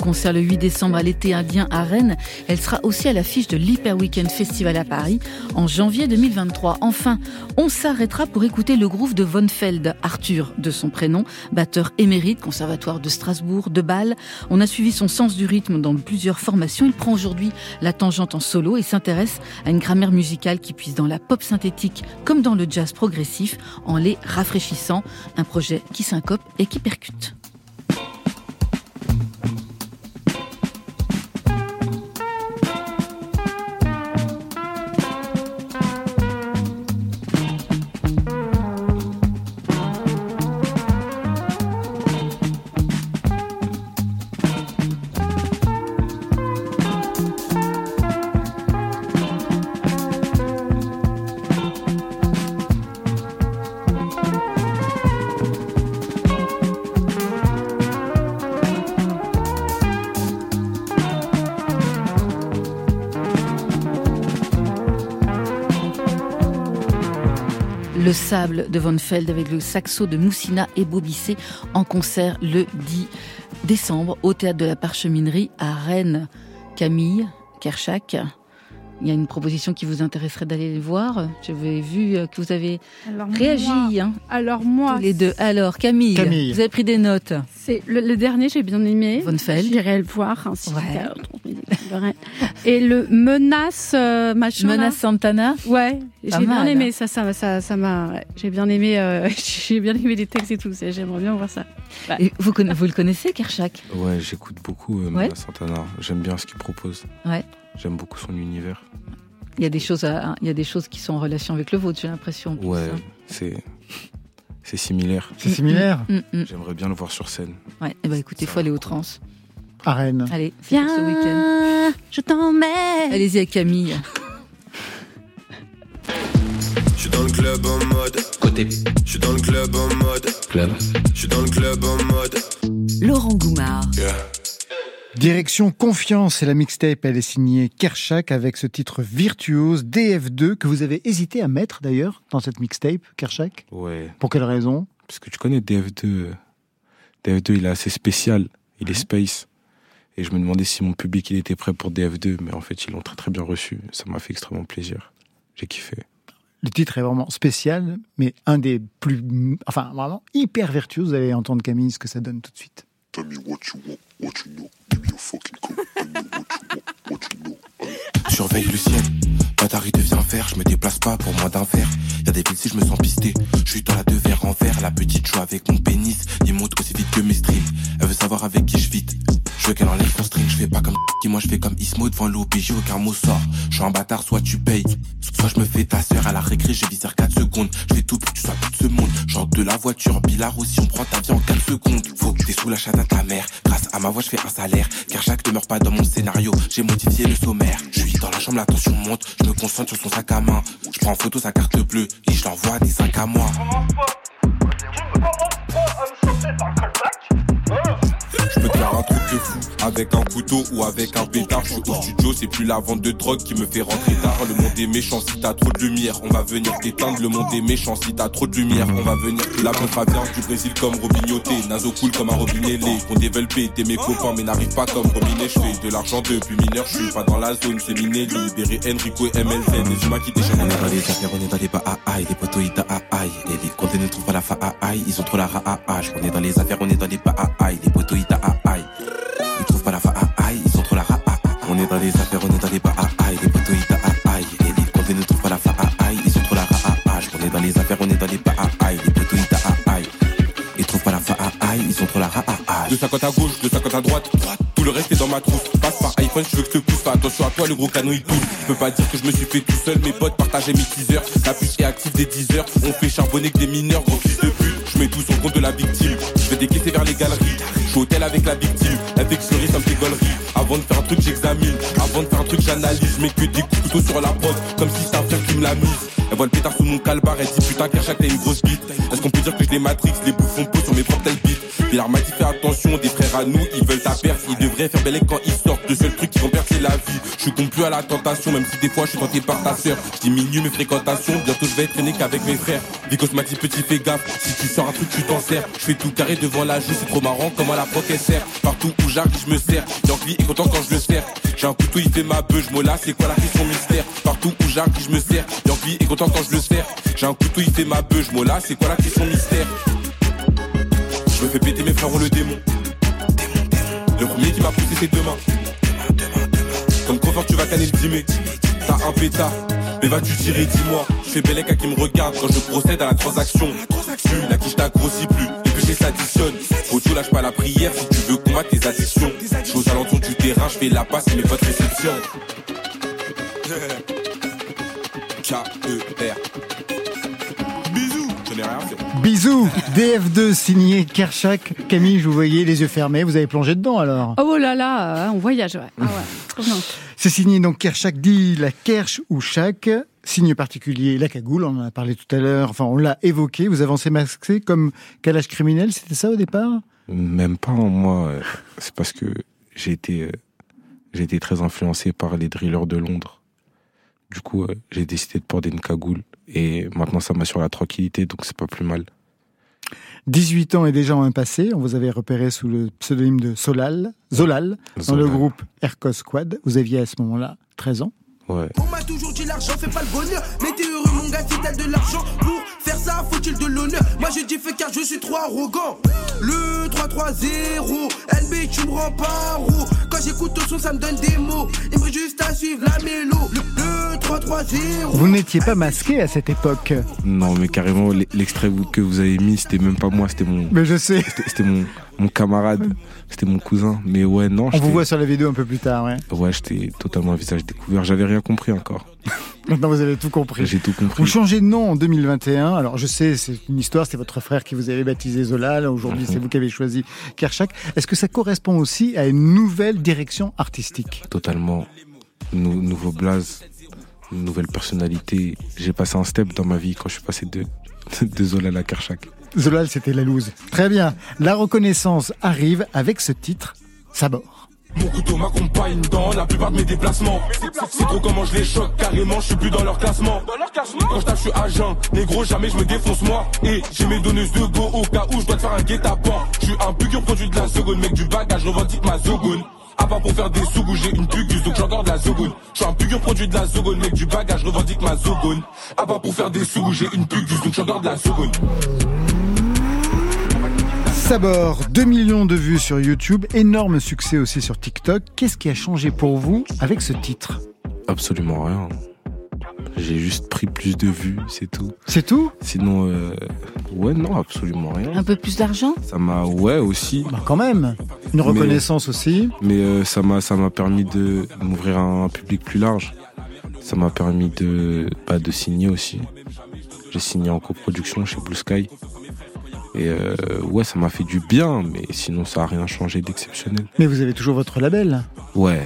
[SPEAKER 3] Concert le 8 décembre à l'été indien à Rennes, elle sera aussi à l'affiche de l'Hyper Weekend Festival à Paris en janvier 2023. Enfin, on s'arrêtera pour écouter le groove de Von Feld, Arthur de son prénom, batteur émérite, conservatoire de Strasbourg, de Bâle. On a suivi son sens du rythme dans plusieurs formations. Il prend aujourd'hui la tangente en solo et s'intéresse à une grammaire musicale qui puise dans la pop synthétique comme dans le jazz progressif en les rafraîchissant. Un projet qui syncope et qui percute. Sable de Von Feld avec le saxo de Moussina et Bobissé en concert le 10 décembre au théâtre de la Parcheminerie à Rennes. Camille Kershak, il y a une proposition qui vous intéresserait d'aller les voir. J'avais vu euh, que vous avez
[SPEAKER 8] Alors,
[SPEAKER 3] réagi.
[SPEAKER 8] moi-
[SPEAKER 3] hein,
[SPEAKER 8] Alors moi,
[SPEAKER 3] tous les deux. Alors Camille,
[SPEAKER 2] Camille.
[SPEAKER 3] vous avez pris des notes.
[SPEAKER 8] c'est le, le dernier, j'ai bien aimé.
[SPEAKER 3] Von Feld.
[SPEAKER 8] J'irai le voir.
[SPEAKER 3] Ouais.
[SPEAKER 8] que- Et le menace euh, machin. là.
[SPEAKER 3] Menace Santana.
[SPEAKER 8] Ouais,
[SPEAKER 3] Pas
[SPEAKER 8] j'ai bien aimé ça, ça, ça, ça m'a. ouais, J'ai bien aimé, euh, j'ai bien aimé les textes et tout. J'aimerais bien voir ça.
[SPEAKER 3] Et vous, vous le connaissez, Kershak?
[SPEAKER 4] Ouais, j'écoute beaucoup euh,
[SPEAKER 3] Ouais.
[SPEAKER 4] Mena Santana. J'aime bien ce qu'il propose.
[SPEAKER 3] Ouais.
[SPEAKER 4] J'aime beaucoup son univers.
[SPEAKER 3] Il y a des choses, à- il y a des choses qui sont en relation avec le vôtre, j'ai l'impression.
[SPEAKER 4] Ouais,
[SPEAKER 3] hein.
[SPEAKER 4] c'est c'est similaire.
[SPEAKER 2] C'est similaire
[SPEAKER 3] Mm, mm.
[SPEAKER 4] J'aimerais bien le voir sur scène.
[SPEAKER 3] Ouais, eh ben écoutez, il faut aller au trans.
[SPEAKER 2] à Rennes.
[SPEAKER 3] Allez, pour ce week-end.
[SPEAKER 7] Viens, je t'emmène.
[SPEAKER 3] Allez-y avec Camille.
[SPEAKER 13] Je suis dans le club en mode.
[SPEAKER 14] Côté
[SPEAKER 13] Je suis dans le club en mode.
[SPEAKER 14] club.
[SPEAKER 13] Je suis dans le club en mode.
[SPEAKER 1] Laurent Goumard.
[SPEAKER 13] Yeah.
[SPEAKER 2] Direction Confiance et la mixtape, elle est signée Kershak avec ce titre virtuose DF2 que vous avez hésité à mettre d'ailleurs dans cette mixtape, Kershak.
[SPEAKER 4] Ouais.
[SPEAKER 2] Pour quelle raison?
[SPEAKER 4] Parce que tu connais DF2. euh, DF2, il est assez spécial. Il est space. Et je me demandais si mon public, il était prêt pour DF2. Mais en fait, ils l'ont très très bien reçu. Ça m'a fait extrêmement plaisir. J'ai kiffé.
[SPEAKER 2] Le titre est vraiment spécial, mais un des plus, enfin vraiment hyper vertueux. Vous allez entendre Camille ce que ça donne tout de suite.
[SPEAKER 13] Tell me what you want, what you know. Give me your fucking code. Tell me what you want, what you know.
[SPEAKER 9] Surveille le ciel, il devient vert, je me déplace pas pour moins d'un verre. Y'a des villes si je me sens pisté, je suis dans la deux verres en verre, la petite joue avec mon pénis, il monte aussi vite que mes streams. Elle veut savoir avec qui je vite. Je veux qu'elle enlève son string, je fais pas comme qui moi je fais comme Ismo devant l'OBJ aucun mot sort. Je suis un bâtard, soit tu payes, soit je me fais ta sœur à la récré, je visère 4 secondes. Je fais tout pour que tu sois tout ce monde. Genre de la voiture, billard aussi, on prend ta vie en 4 secondes. Faut que t'es sous la chatte à ta mère. Grâce à ma voix, je fais un salaire. Car chaque ne meurt pas dans mon scénario. J'ai modifié le sommaire. Je suis dans la chambre, la tension monte. Je me concentre sur son sac à main. Je prends en photo sa carte bleue et je l'envoie des 5 à moi. Je peux te faire un truc de fou avec un couteau ou avec un pétard. Je suis au studio, c'est plus la vente de drogue qui me fait rentrer tard. Le monde est méchant si t'as trop de lumière. On va venir t'éteindre. Le monde est méchant si t'as trop de lumière. On va venir. La bombe vient du Brésil comme Robignoté. Naso cool comme un robinet lait. Qu'on développé, t'es mes copains mais n'arrive pas comme Robinet. Je fais de l'argent depuis mineur. Je suis pas dans la zone, c'est miné. Libéré Enrico et MLZ. Les humains qui déchaînent. On est dans les affaires, on est dans les bas aïe. Les ils aïe. Et les comptes ne trouvent pas la fa aïe. Ils ont trop la ra aïe. On est dans les affaires, on est dans les bas aïe. Les poteaux ils trouvent pas la fa aïe, ils ont trop la ra On est dans les affaires, on est dans les bas aïe. Les poteaux ils aïe. Et les ne trouvent pas la fa aïe, ils ont trop la ra On est dans les affaires, on est dans les bas. Les ils. Ils trouvent pas la fa ils ont trop la ra De 50 à gauche, de 50 à droite. Tout le reste est dans ma trousse. Passe par iPhone, je veux que te pousse. Attention à toi, le gros canon il tourne. Je peux pas dire que je me suis fait tout seul. Mes potes partageaient mes teasers. La puce est active des 10 heures. On fait charbonner que des mineurs, gros fils de pute. Je mets tout sur le compte de la victime. Je vais décaisser vers les galeries. Je suis hôtel avec la victime. La vexerie, ça me fait gaulerie. Avant de faire un truc, j'examine. Avant de faire un truc, j'analyse. Je mets que des coups de couteau sur la prod. Comme si c'était un frère qui me l'a mise. Voit le pétard sous mon calbar. Elle dit putain, Kershak, t'as une grosse bite. Est-ce qu'on peut dire que je les matrix, les bouffons peau sur mes propres telles bites. Villar m'a dit fais attention, des frères à nous, ils veulent ta perf. Ils devraient faire belle quand ils sortent. Le seul truc qui vont perdre, c'est la vie. Je suis con plus à la tentation, même si des fois je suis tenté par ta sœur. Je diminue mes fréquentations, bientôt je vais traîné qu'avec mes frères. Vicos m'a dit petit fais gaffe, si tu sors un truc, tu t'en sers. Je fais tout carré devant la joue, c'est trop marrant, comment la proc sert. Partout où j'arrive, je me sers. Yankee est content quand je le sers. J'ai un couteau, il fait ma je là, c'est quoi la question mystère? Partout où j'arrive, je me sers. Yankee est content quand je le sers. J'ai un couteau, il fait ma beuh, je là, c'est quoi la question mystère Je me fais péter mes frères le démon. Le premier qui m'a poussé, c'est demain. Comme coiffeur, tu vas canner le. T'as un pétard, mais vas-tu tirer, dis-moi. Je fais Bellec à qui me regarde quand je procède à la transaction. Plus la quiche t'agrossit plus, les péchés s'additionnent. Audio lâche pas la prière si tu veux combattre tes addictions. Je aux alentours du terrain, je fais la passe et mes potes réceptionnent. K-E-R. Bisous, je n'ai rien fait.
[SPEAKER 2] Bisous DF2 signé Kershak. Camille, je vous voyais les yeux fermés, vous avez plongé dedans alors
[SPEAKER 8] Oh là là, euh, on voyage, ouais. Ah ouais, trop bien.
[SPEAKER 2] C'est signé donc Kershak dit la Kersh ou Chak. Signe particulier, la cagoule, on en a parlé tout à l'heure, enfin on l'a évoqué, vous avancez masqué comme calage criminel, c'était ça au départ?
[SPEAKER 4] Même pas, moi. C'est parce que j'ai été, euh, j'ai été très influencé par les drillers de Londres. Du coup, euh, j'ai décidé de porter une cagoule. Et maintenant, ça m'assure la tranquillité, donc c'est pas plus mal.
[SPEAKER 2] 18 ans et déjà un passé, on vous avait repéré sous le pseudonyme de Solal, Zolal, dans le groupe Ercos Squad. Vous aviez à ce moment-là 13 ans.
[SPEAKER 4] Ouais.
[SPEAKER 14] On m'a toujours dit l'argent fait pas le bonheur. Mais t'es heureux, mon gars, si t'as de l'argent pour faire ça, faut-il de l'honneur? Moi je dis fais car je suis trop arrogant. Le 3-3-0, LB, tu me rends pas roux. Quand j'écoute ton son, ça me donne des mots. Il me reste juste à suivre la mélo. Le, le 3-3-0.
[SPEAKER 2] Vous n'étiez pas masqué à cette époque.
[SPEAKER 4] Non, mais carrément, l'extrait que vous avez mis, c'était même pas moi, c'était mon,
[SPEAKER 2] Mais je sais,
[SPEAKER 4] c'était mon, mon camarade, c'était mon cousin. Mais ouais, non,
[SPEAKER 2] on
[SPEAKER 4] j'étais-
[SPEAKER 2] vous voit sur la vidéo un peu plus tard. Ouais.
[SPEAKER 4] ouais, j'étais totalement un visage découvert. J'avais rien compris encore.
[SPEAKER 2] Maintenant vous avez tout compris.
[SPEAKER 4] J'ai tout compris.
[SPEAKER 2] Vous changez de nom en 2021. Alors je sais, c'est une histoire, c'est votre frère qui vous avait baptisé Zola. Aujourd'hui,
[SPEAKER 4] Mhm.
[SPEAKER 2] c'est vous qui avez choisi Kershak. Est-ce que ça correspond aussi à une nouvelle direction artistique?
[SPEAKER 4] Totalement. Nou- nouveau blaze, nouvelle personnalité. J'ai passé un step dans ma vie quand je suis passé de, de Zola à Kershak.
[SPEAKER 2] Zolal, c'était la loose. Très bien. La reconnaissance arrive avec ce titre, Sabor.
[SPEAKER 9] Mon couteau m'accompagne dans la plupart de mes déplacements. C'est- trop comment je les choque, carrément, je suis plus dans leur classement. Quand je tape, je suis agent, négro, jamais je me défonce moi. Et j'ai mes donneuses de go au cas où je dois te faire un guet-apens. Je suis un pugur produit de la seconde, mec du bagage, revendique ma seconde. À part pour faire des sougous, j'ai une pugus, donc j'en garde la seconde. Je suis un pugur produit de la seconde, mec du bagage, revendique ma seconde. À part pour faire des sougous, j'ai une pugus, donc j'en garde la seconde.
[SPEAKER 2] Sabor, 2 millions de vues sur YouTube, énorme succès aussi sur TikTok. Qu'est-ce qui a changé pour vous avec ce titre?
[SPEAKER 4] Absolument rien. J'ai juste pris plus de vues, c'est tout.
[SPEAKER 2] C'est tout?
[SPEAKER 4] Sinon, euh, ouais, non, absolument rien.
[SPEAKER 3] Un peu plus d'argent?
[SPEAKER 4] Ça m'a, ouais, aussi.
[SPEAKER 2] Bah, Quand même. Une
[SPEAKER 4] Mais-
[SPEAKER 2] reconnaissance aussi.
[SPEAKER 4] Mais euh, ça m'a, ça m'a permis de m'ouvrir à un public plus large. Ça m'a permis de, bah, de signer aussi. J'ai signé en coproduction chez Blue Sky. Et euh, ouais, ça m'a fait du bien, mais sinon ça a rien changé d'exceptionnel.
[SPEAKER 2] Mais vous avez toujours votre label,
[SPEAKER 4] Ouais,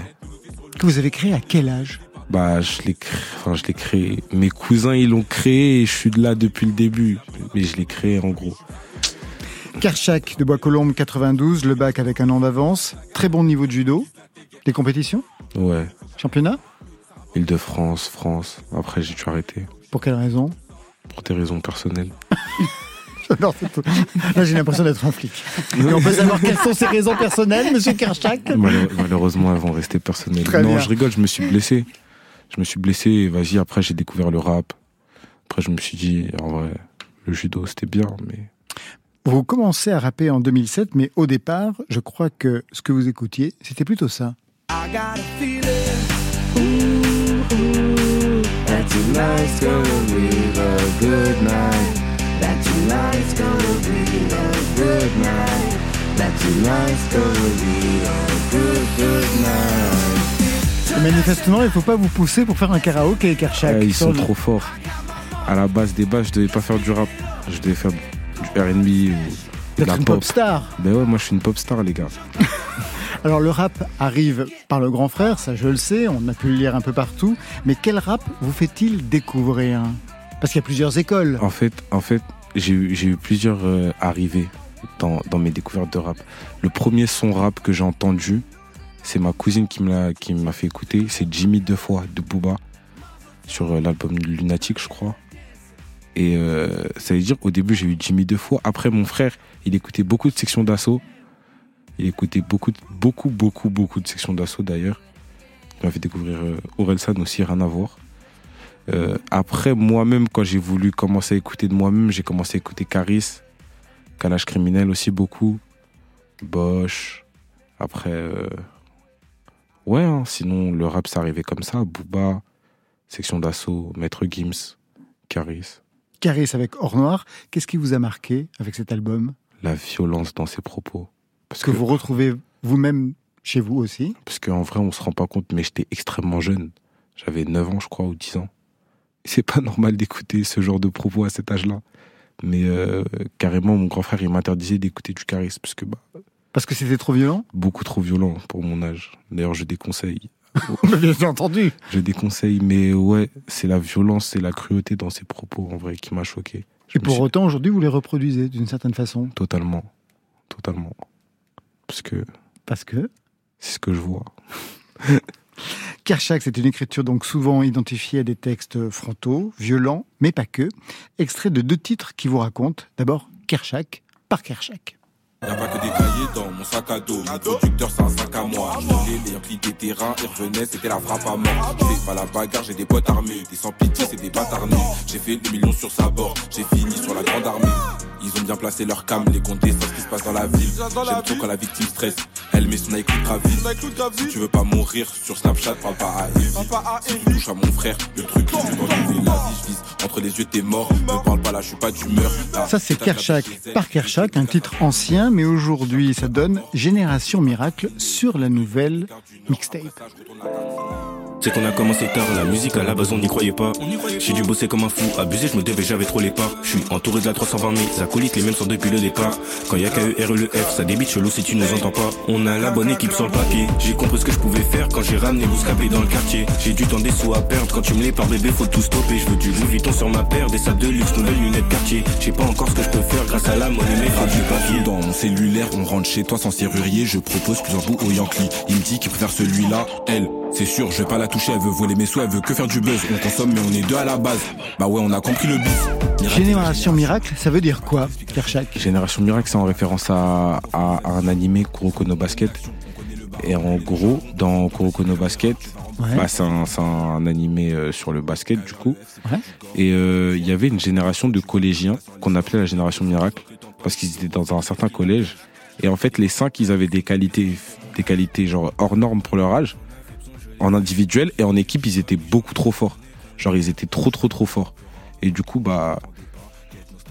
[SPEAKER 2] que vous avez créé à quel âge?
[SPEAKER 4] Bah je l'ai créé, enfin je l'ai créé. Mes cousins ils l'ont créé et je suis de là depuis le début, mais je l'ai créé en gros.
[SPEAKER 2] Kershak de Bois-Colombes 92, le bac avec un an d'avance. Très bon niveau de judo. Des compétitions?
[SPEAKER 4] Ouais,
[SPEAKER 2] Championnat?
[SPEAKER 4] Île-de-France, France. Après j'ai dû arrêter
[SPEAKER 2] Pour quelle raison?
[SPEAKER 4] Pour des raisons personnelles.
[SPEAKER 2] J'adore cette- Là, j'ai l'impression d'être un flic. Et on peut savoir quelles sont ses raisons personnelles, monsieur Kershak?
[SPEAKER 4] Malheure- malheureusement, elles vont rester personnelles.
[SPEAKER 2] Très
[SPEAKER 4] non,
[SPEAKER 2] bien.
[SPEAKER 4] je rigole, je me suis blessé. Je me suis blessé et vas-y, après j'ai découvert le rap. Après je me suis dit, en vrai, le judo c'était bien, mais
[SPEAKER 2] Vous commencez à rapper en 2007, mais au départ, je crois que ce que vous écoutiez, c'était plutôt ça.
[SPEAKER 14] I got a feeling. Ooh, ooh, that tonight's gonna be a good night. That tonight's gonna be a good night. That tonight's gonna be a good, good night.
[SPEAKER 2] Et manifestement, il ne faut pas vous pousser pour faire un karaoké, Kershak.
[SPEAKER 4] Ouais, ils sont
[SPEAKER 2] le-
[SPEAKER 4] trop forts. À la base des bases, je devais pas faire du rap. Je devais faire du R&B ou la
[SPEAKER 2] une
[SPEAKER 4] pop.
[SPEAKER 2] pop star.
[SPEAKER 4] Ben ouais, moi je suis une pop star, les gars.
[SPEAKER 2] Alors le rap arrive par le grand frère, ça je le sais, on a pu le lire un peu partout. Mais quel rap vous fait-il découvrir? Parce qu'il y a plusieurs écoles.
[SPEAKER 4] En fait, j'ai eu, plusieurs euh, arrivées dans, mes découvertes de rap. Le premier son rap que j'ai entendu, c'est ma cousine qui m'a fait écouter. C'est Jimmy deux fois de Booba sur euh, l'album Lunatic, je crois. Et euh, ça veut dire, au début, j'ai eu Jimmy deux fois. Après, mon frère, il écoutait beaucoup de sections d'assaut. Il écoutait beaucoup, beaucoup, beaucoup, beaucoup de sections d'assaut d'ailleurs. Il m'a fait découvrir Orelsan aussi, rien à voir. Euh, après, moi-même, quand j'ai voulu commencer à écouter de moi-même, j'ai commencé à écouter Caris, Calage Criminel aussi beaucoup, Bosch. Après, euh, ouais, hein, sinon le rap, ça arrivait comme ça. Booba, section d'assaut, Maître Gims, Caris.
[SPEAKER 2] Caris avec Or Noir, qu'est-ce qui vous a marqué avec cet album?
[SPEAKER 4] La violence dans ses propos. Parce
[SPEAKER 2] que vous retrouvez vous-même chez vous aussi?
[SPEAKER 4] Parce qu'en vrai, on se rend pas compte, mais j'étais extrêmement jeune. J'avais 9 ans, je crois, ou 10 ans. C'est pas normal d'écouter ce genre de propos à cet âge-là. Mais euh, carrément, mon grand frère, il m'interdisait d'écouter du charisme, parce que bah,
[SPEAKER 2] Parce que c'était trop violent?
[SPEAKER 4] beaucoup trop violent pour mon âge. D'ailleurs, je déconseille.
[SPEAKER 2] Bien entendu.
[SPEAKER 4] Je déconseille, mais ouais, c'est la violence, c'est la cruauté dans ses propos, en vrai, qui m'a choqué.
[SPEAKER 2] Et pour autant, aujourd'hui, vous les reproduisez d'une certaine façon
[SPEAKER 4] Totalement. Totalement. Parce que.
[SPEAKER 2] Parce que
[SPEAKER 4] C'est ce que je vois.
[SPEAKER 2] Kershak, c'est une écriture donc souvent identifiée à des textes frontaux, violents, mais pas que. Extrait de deux titres qui vous racontent. D'abord, Kershak, par Kershak.
[SPEAKER 9] Y'a pas que des cahiers dans mon sac à dos. Mon producteur, c'est un sac à moi. Je les remplis des terrains et revenais, c'était la frappe à mort. J'ai pas la bagarre, j'ai des potes armés. Des sans pitié, c'est des bâtards. J'ai fait des millions sur sa bord. J'ai fini sur la grande armée. Ils ont bien placé leur cam, les comptés, savent ce qui se passe dans la ville. J'aime trop quand la victime stresse. Elle met son écoute gravise. Si tu veux pas mourir sur Snapchat, parle pas à Evie. Si tu touches à mon frère, le truc tue dans le la vie, je vise. Entre les yeux, t'es mort. Ne parle pas là, je suis pas d'humeur.
[SPEAKER 2] Ça, c'est Kershak, par Kershak, un titre ancien, mais aujourd'hui, ça donne Génération Miracle sur la nouvelle mixtape.
[SPEAKER 15] C'est qu'on a commencé tard, la musique à la base on n'y croyait pas. J'ai dû bosser comme un fou, abusé, je me devais, j'avais trop les parts. Je suis entouré de la 320 000, les acolytes, les mêmes sont depuis le départ. Quand y a K-E-R-E-F, ça débite chelou si tu nous entends pas. On a la bonne équipe sur le papier. J'ai compris ce que je pouvais faire quand j'ai ramené Bouscapé dans le quartier. J'ai du temps des sous à perdre, quand tu me les par bébé, faut tout stopper. Je veux du Louis Vuitton sur ma paire, des sables de luxe, nouvelles lunettes quartier. Je sais pas encore ce que je peux faire grâce à la monnaie, mais faut du papier.
[SPEAKER 9] Dans mon cellulaire, on rentre chez toi sans serrurier. Je propose plusieurs bouts au Yankee. Il me dit qu'il préfère celui-là. Elle, c'est sûr, je vais pas la toucher. Elle veut voler mes sous, elle veut que faire du buzz. On consomme, mais on est deux à la base. Bah ouais, on a compris le bif.
[SPEAKER 2] Génération Miracle, ça veut dire quoi, Kershak
[SPEAKER 4] Génération Miracle, c'est en référence à, à- à un animé Kuroko no Basket. Et en gros, dans Kuroko no Basket,
[SPEAKER 2] Ouais.
[SPEAKER 4] bah, c'est un, c'est un animé euh, sur le basket du coup.
[SPEAKER 2] Ouais.
[SPEAKER 4] Et euh, il y avait une génération de collégiens qu'on appelait la génération Miracle parce qu'ils étaient dans un certain collège. Et en fait, les cinq, ils avaient des qualités, des qualités genre hors normes pour leur âge. En individuel et en équipe, ils étaient beaucoup trop forts. Genre, ils étaient trop, trop, trop forts. Et du coup, bah,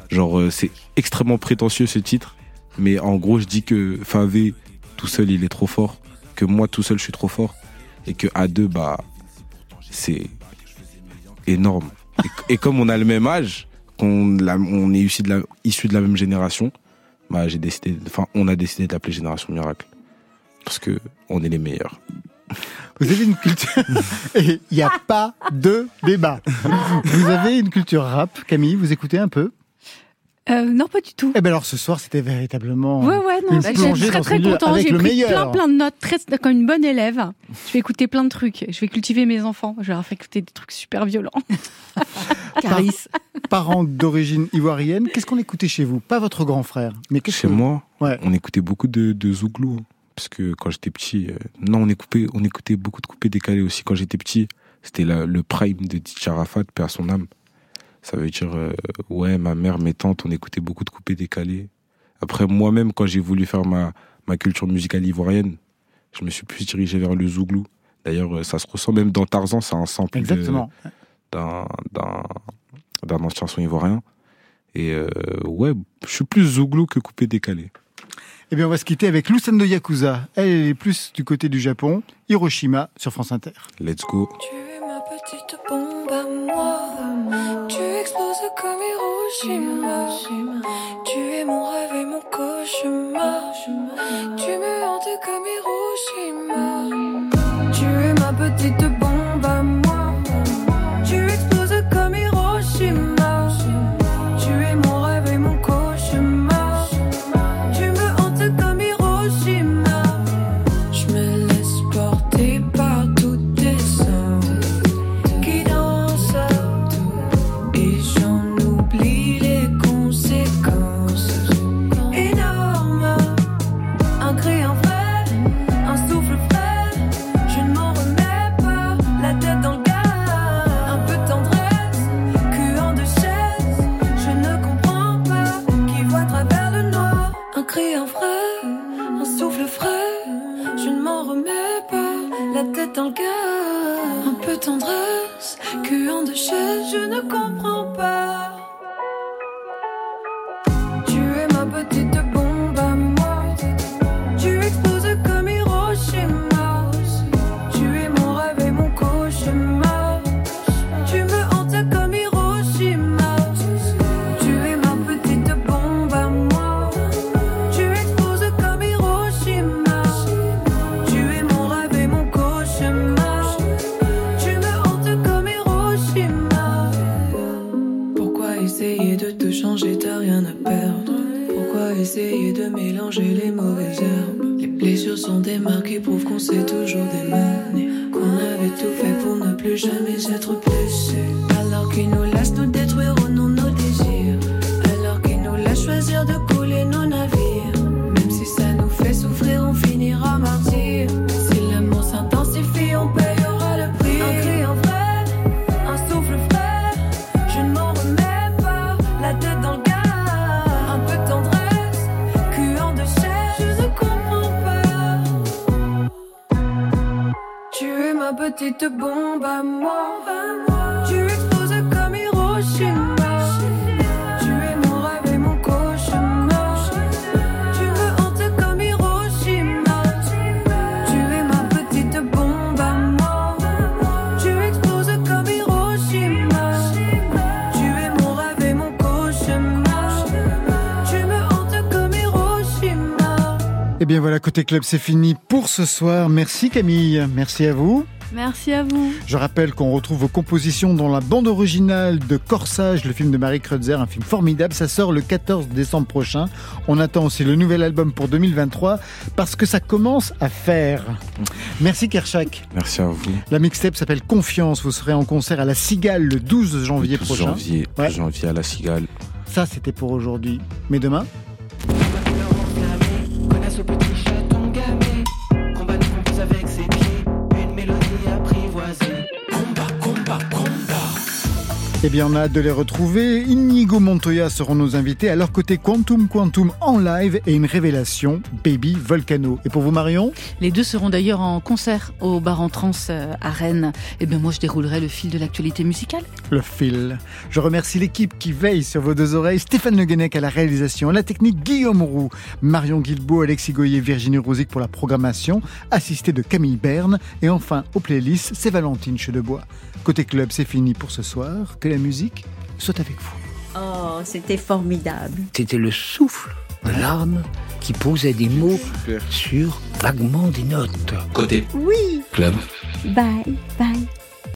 [SPEAKER 4] genre, euh, c'est extrêmement prétentieux ce titre. Mais en gros, je dis que Favé, tout seul, il est trop fort. Que moi, tout seul, je suis trop fort. Et que à deux, bah, c'est énorme. Et, comme on a le même âge, qu'on on est issu de la, issu de la même génération, bah, j'ai décidé, enfin, on a décidé d'appeler Génération Miracle. Parce que on est les meilleurs.
[SPEAKER 2] Vous avez une culture. Et il n'y a pas de débat. Vous avez une culture rap, Camille, vous écoutez un peu?
[SPEAKER 8] Euh, non, pas du tout.
[SPEAKER 2] Eh ben alors ce soir, c'était véritablement
[SPEAKER 8] Ouais, ouais, non,
[SPEAKER 2] une
[SPEAKER 8] bah,
[SPEAKER 2] plongée
[SPEAKER 8] très
[SPEAKER 2] dans
[SPEAKER 8] très content. J'ai
[SPEAKER 2] le
[SPEAKER 8] pris
[SPEAKER 2] meilleur.
[SPEAKER 8] plein plein de notes, très, comme une bonne élève. Je vais écouter plein de trucs. Je vais cultiver mes enfants. Je vais leur faire écouter des trucs super violents.
[SPEAKER 2] Caris. Parents d'origine ivoirienne, qu'est-ce qu'on écoutait chez vous? Pas votre grand frère, mais qu'est-ce
[SPEAKER 4] Chez
[SPEAKER 2] que-
[SPEAKER 4] moi,
[SPEAKER 2] Ouais.
[SPEAKER 4] on écoutait beaucoup de, de Zouglou. Parce que quand j'étais petit, euh, non, on écoutait, on écoutait beaucoup de coupés décalés aussi. Quand j'étais petit, c'était le prime de DJ Arafat, père à son âme. Ça veut dire, euh, ouais, ma mère, mes tantes, on écoutait beaucoup de coupés décalés. Après, moi-même, quand j'ai voulu faire ma, ma culture musicale ivoirienne, je me suis plus dirigé vers le Zouglou. D'ailleurs, euh, ça se ressent même dans Tarzan, c'est un sample
[SPEAKER 2] Exactement.
[SPEAKER 4] d'un d'un d'un ancien son ivoirien. Et euh, ouais, je suis plus Zouglou que coupé décalé.
[SPEAKER 2] Eh bien, on va se quitter avec Lucendo Yakuza. Elle, elle est plus du côté du Japon. Hiroshima sur France Inter.
[SPEAKER 4] Let's go.
[SPEAKER 11] Tu es ma petite bombe à moi. Tu exploses comme Hiroshima. Tu es mon rêve et mon cauchemar. Tu me hantes comme Hiroshima.
[SPEAKER 2] Voilà, côté club, c'est fini pour ce soir. Merci Camille, merci à vous.
[SPEAKER 8] Merci à vous.
[SPEAKER 2] Je rappelle qu'on retrouve vos compositions dans la bande originale de Corsage, le film de Marie Kreutzer, un film formidable. Ça sort le 14 décembre prochain. On attend aussi le nouvel album pour 2023 parce que ça commence à faire. Merci Kershak.
[SPEAKER 4] Merci à vous.
[SPEAKER 2] La mixtape s'appelle Confiance. Vous serez en concert à la Cigale le 12 janvier
[SPEAKER 4] 12
[SPEAKER 2] prochain.
[SPEAKER 4] janvier,
[SPEAKER 2] Ouais.
[SPEAKER 4] janvier à la Cigale.
[SPEAKER 2] Ça, c'était pour aujourd'hui. Mais demain Eh bien, on a hâte de les retrouver. Inigo Montoya seront nos invités à leur côté Quantum Quantum en live et une révélation, Baby Volcano. Et pour vous, Marion
[SPEAKER 3] Les deux seront d'ailleurs en concert au bar en trans euh, à Rennes. Et bien moi je déroulerai le fil de l'actualité musicale.
[SPEAKER 2] Le fil. Je remercie l'équipe qui veille sur vos deux oreilles. Stéphane Le Guenec à la réalisation, la technique Guillaume Roux, Marion Guilbeault, Alexis Goyer, Virginie Rosic pour la programmation, assisté de Camille Berne. Et enfin, aux playlists, c'est Valentine Chedebois. Côté club, c'est fini pour ce soir. Que la musique soit avec vous.
[SPEAKER 16] Oh, c'était formidable.
[SPEAKER 17] C'était le souffle de l'âme qui posait des mots sur vaguement des notes.
[SPEAKER 15] Côté
[SPEAKER 16] Oui.
[SPEAKER 15] club.
[SPEAKER 16] Bye, bye.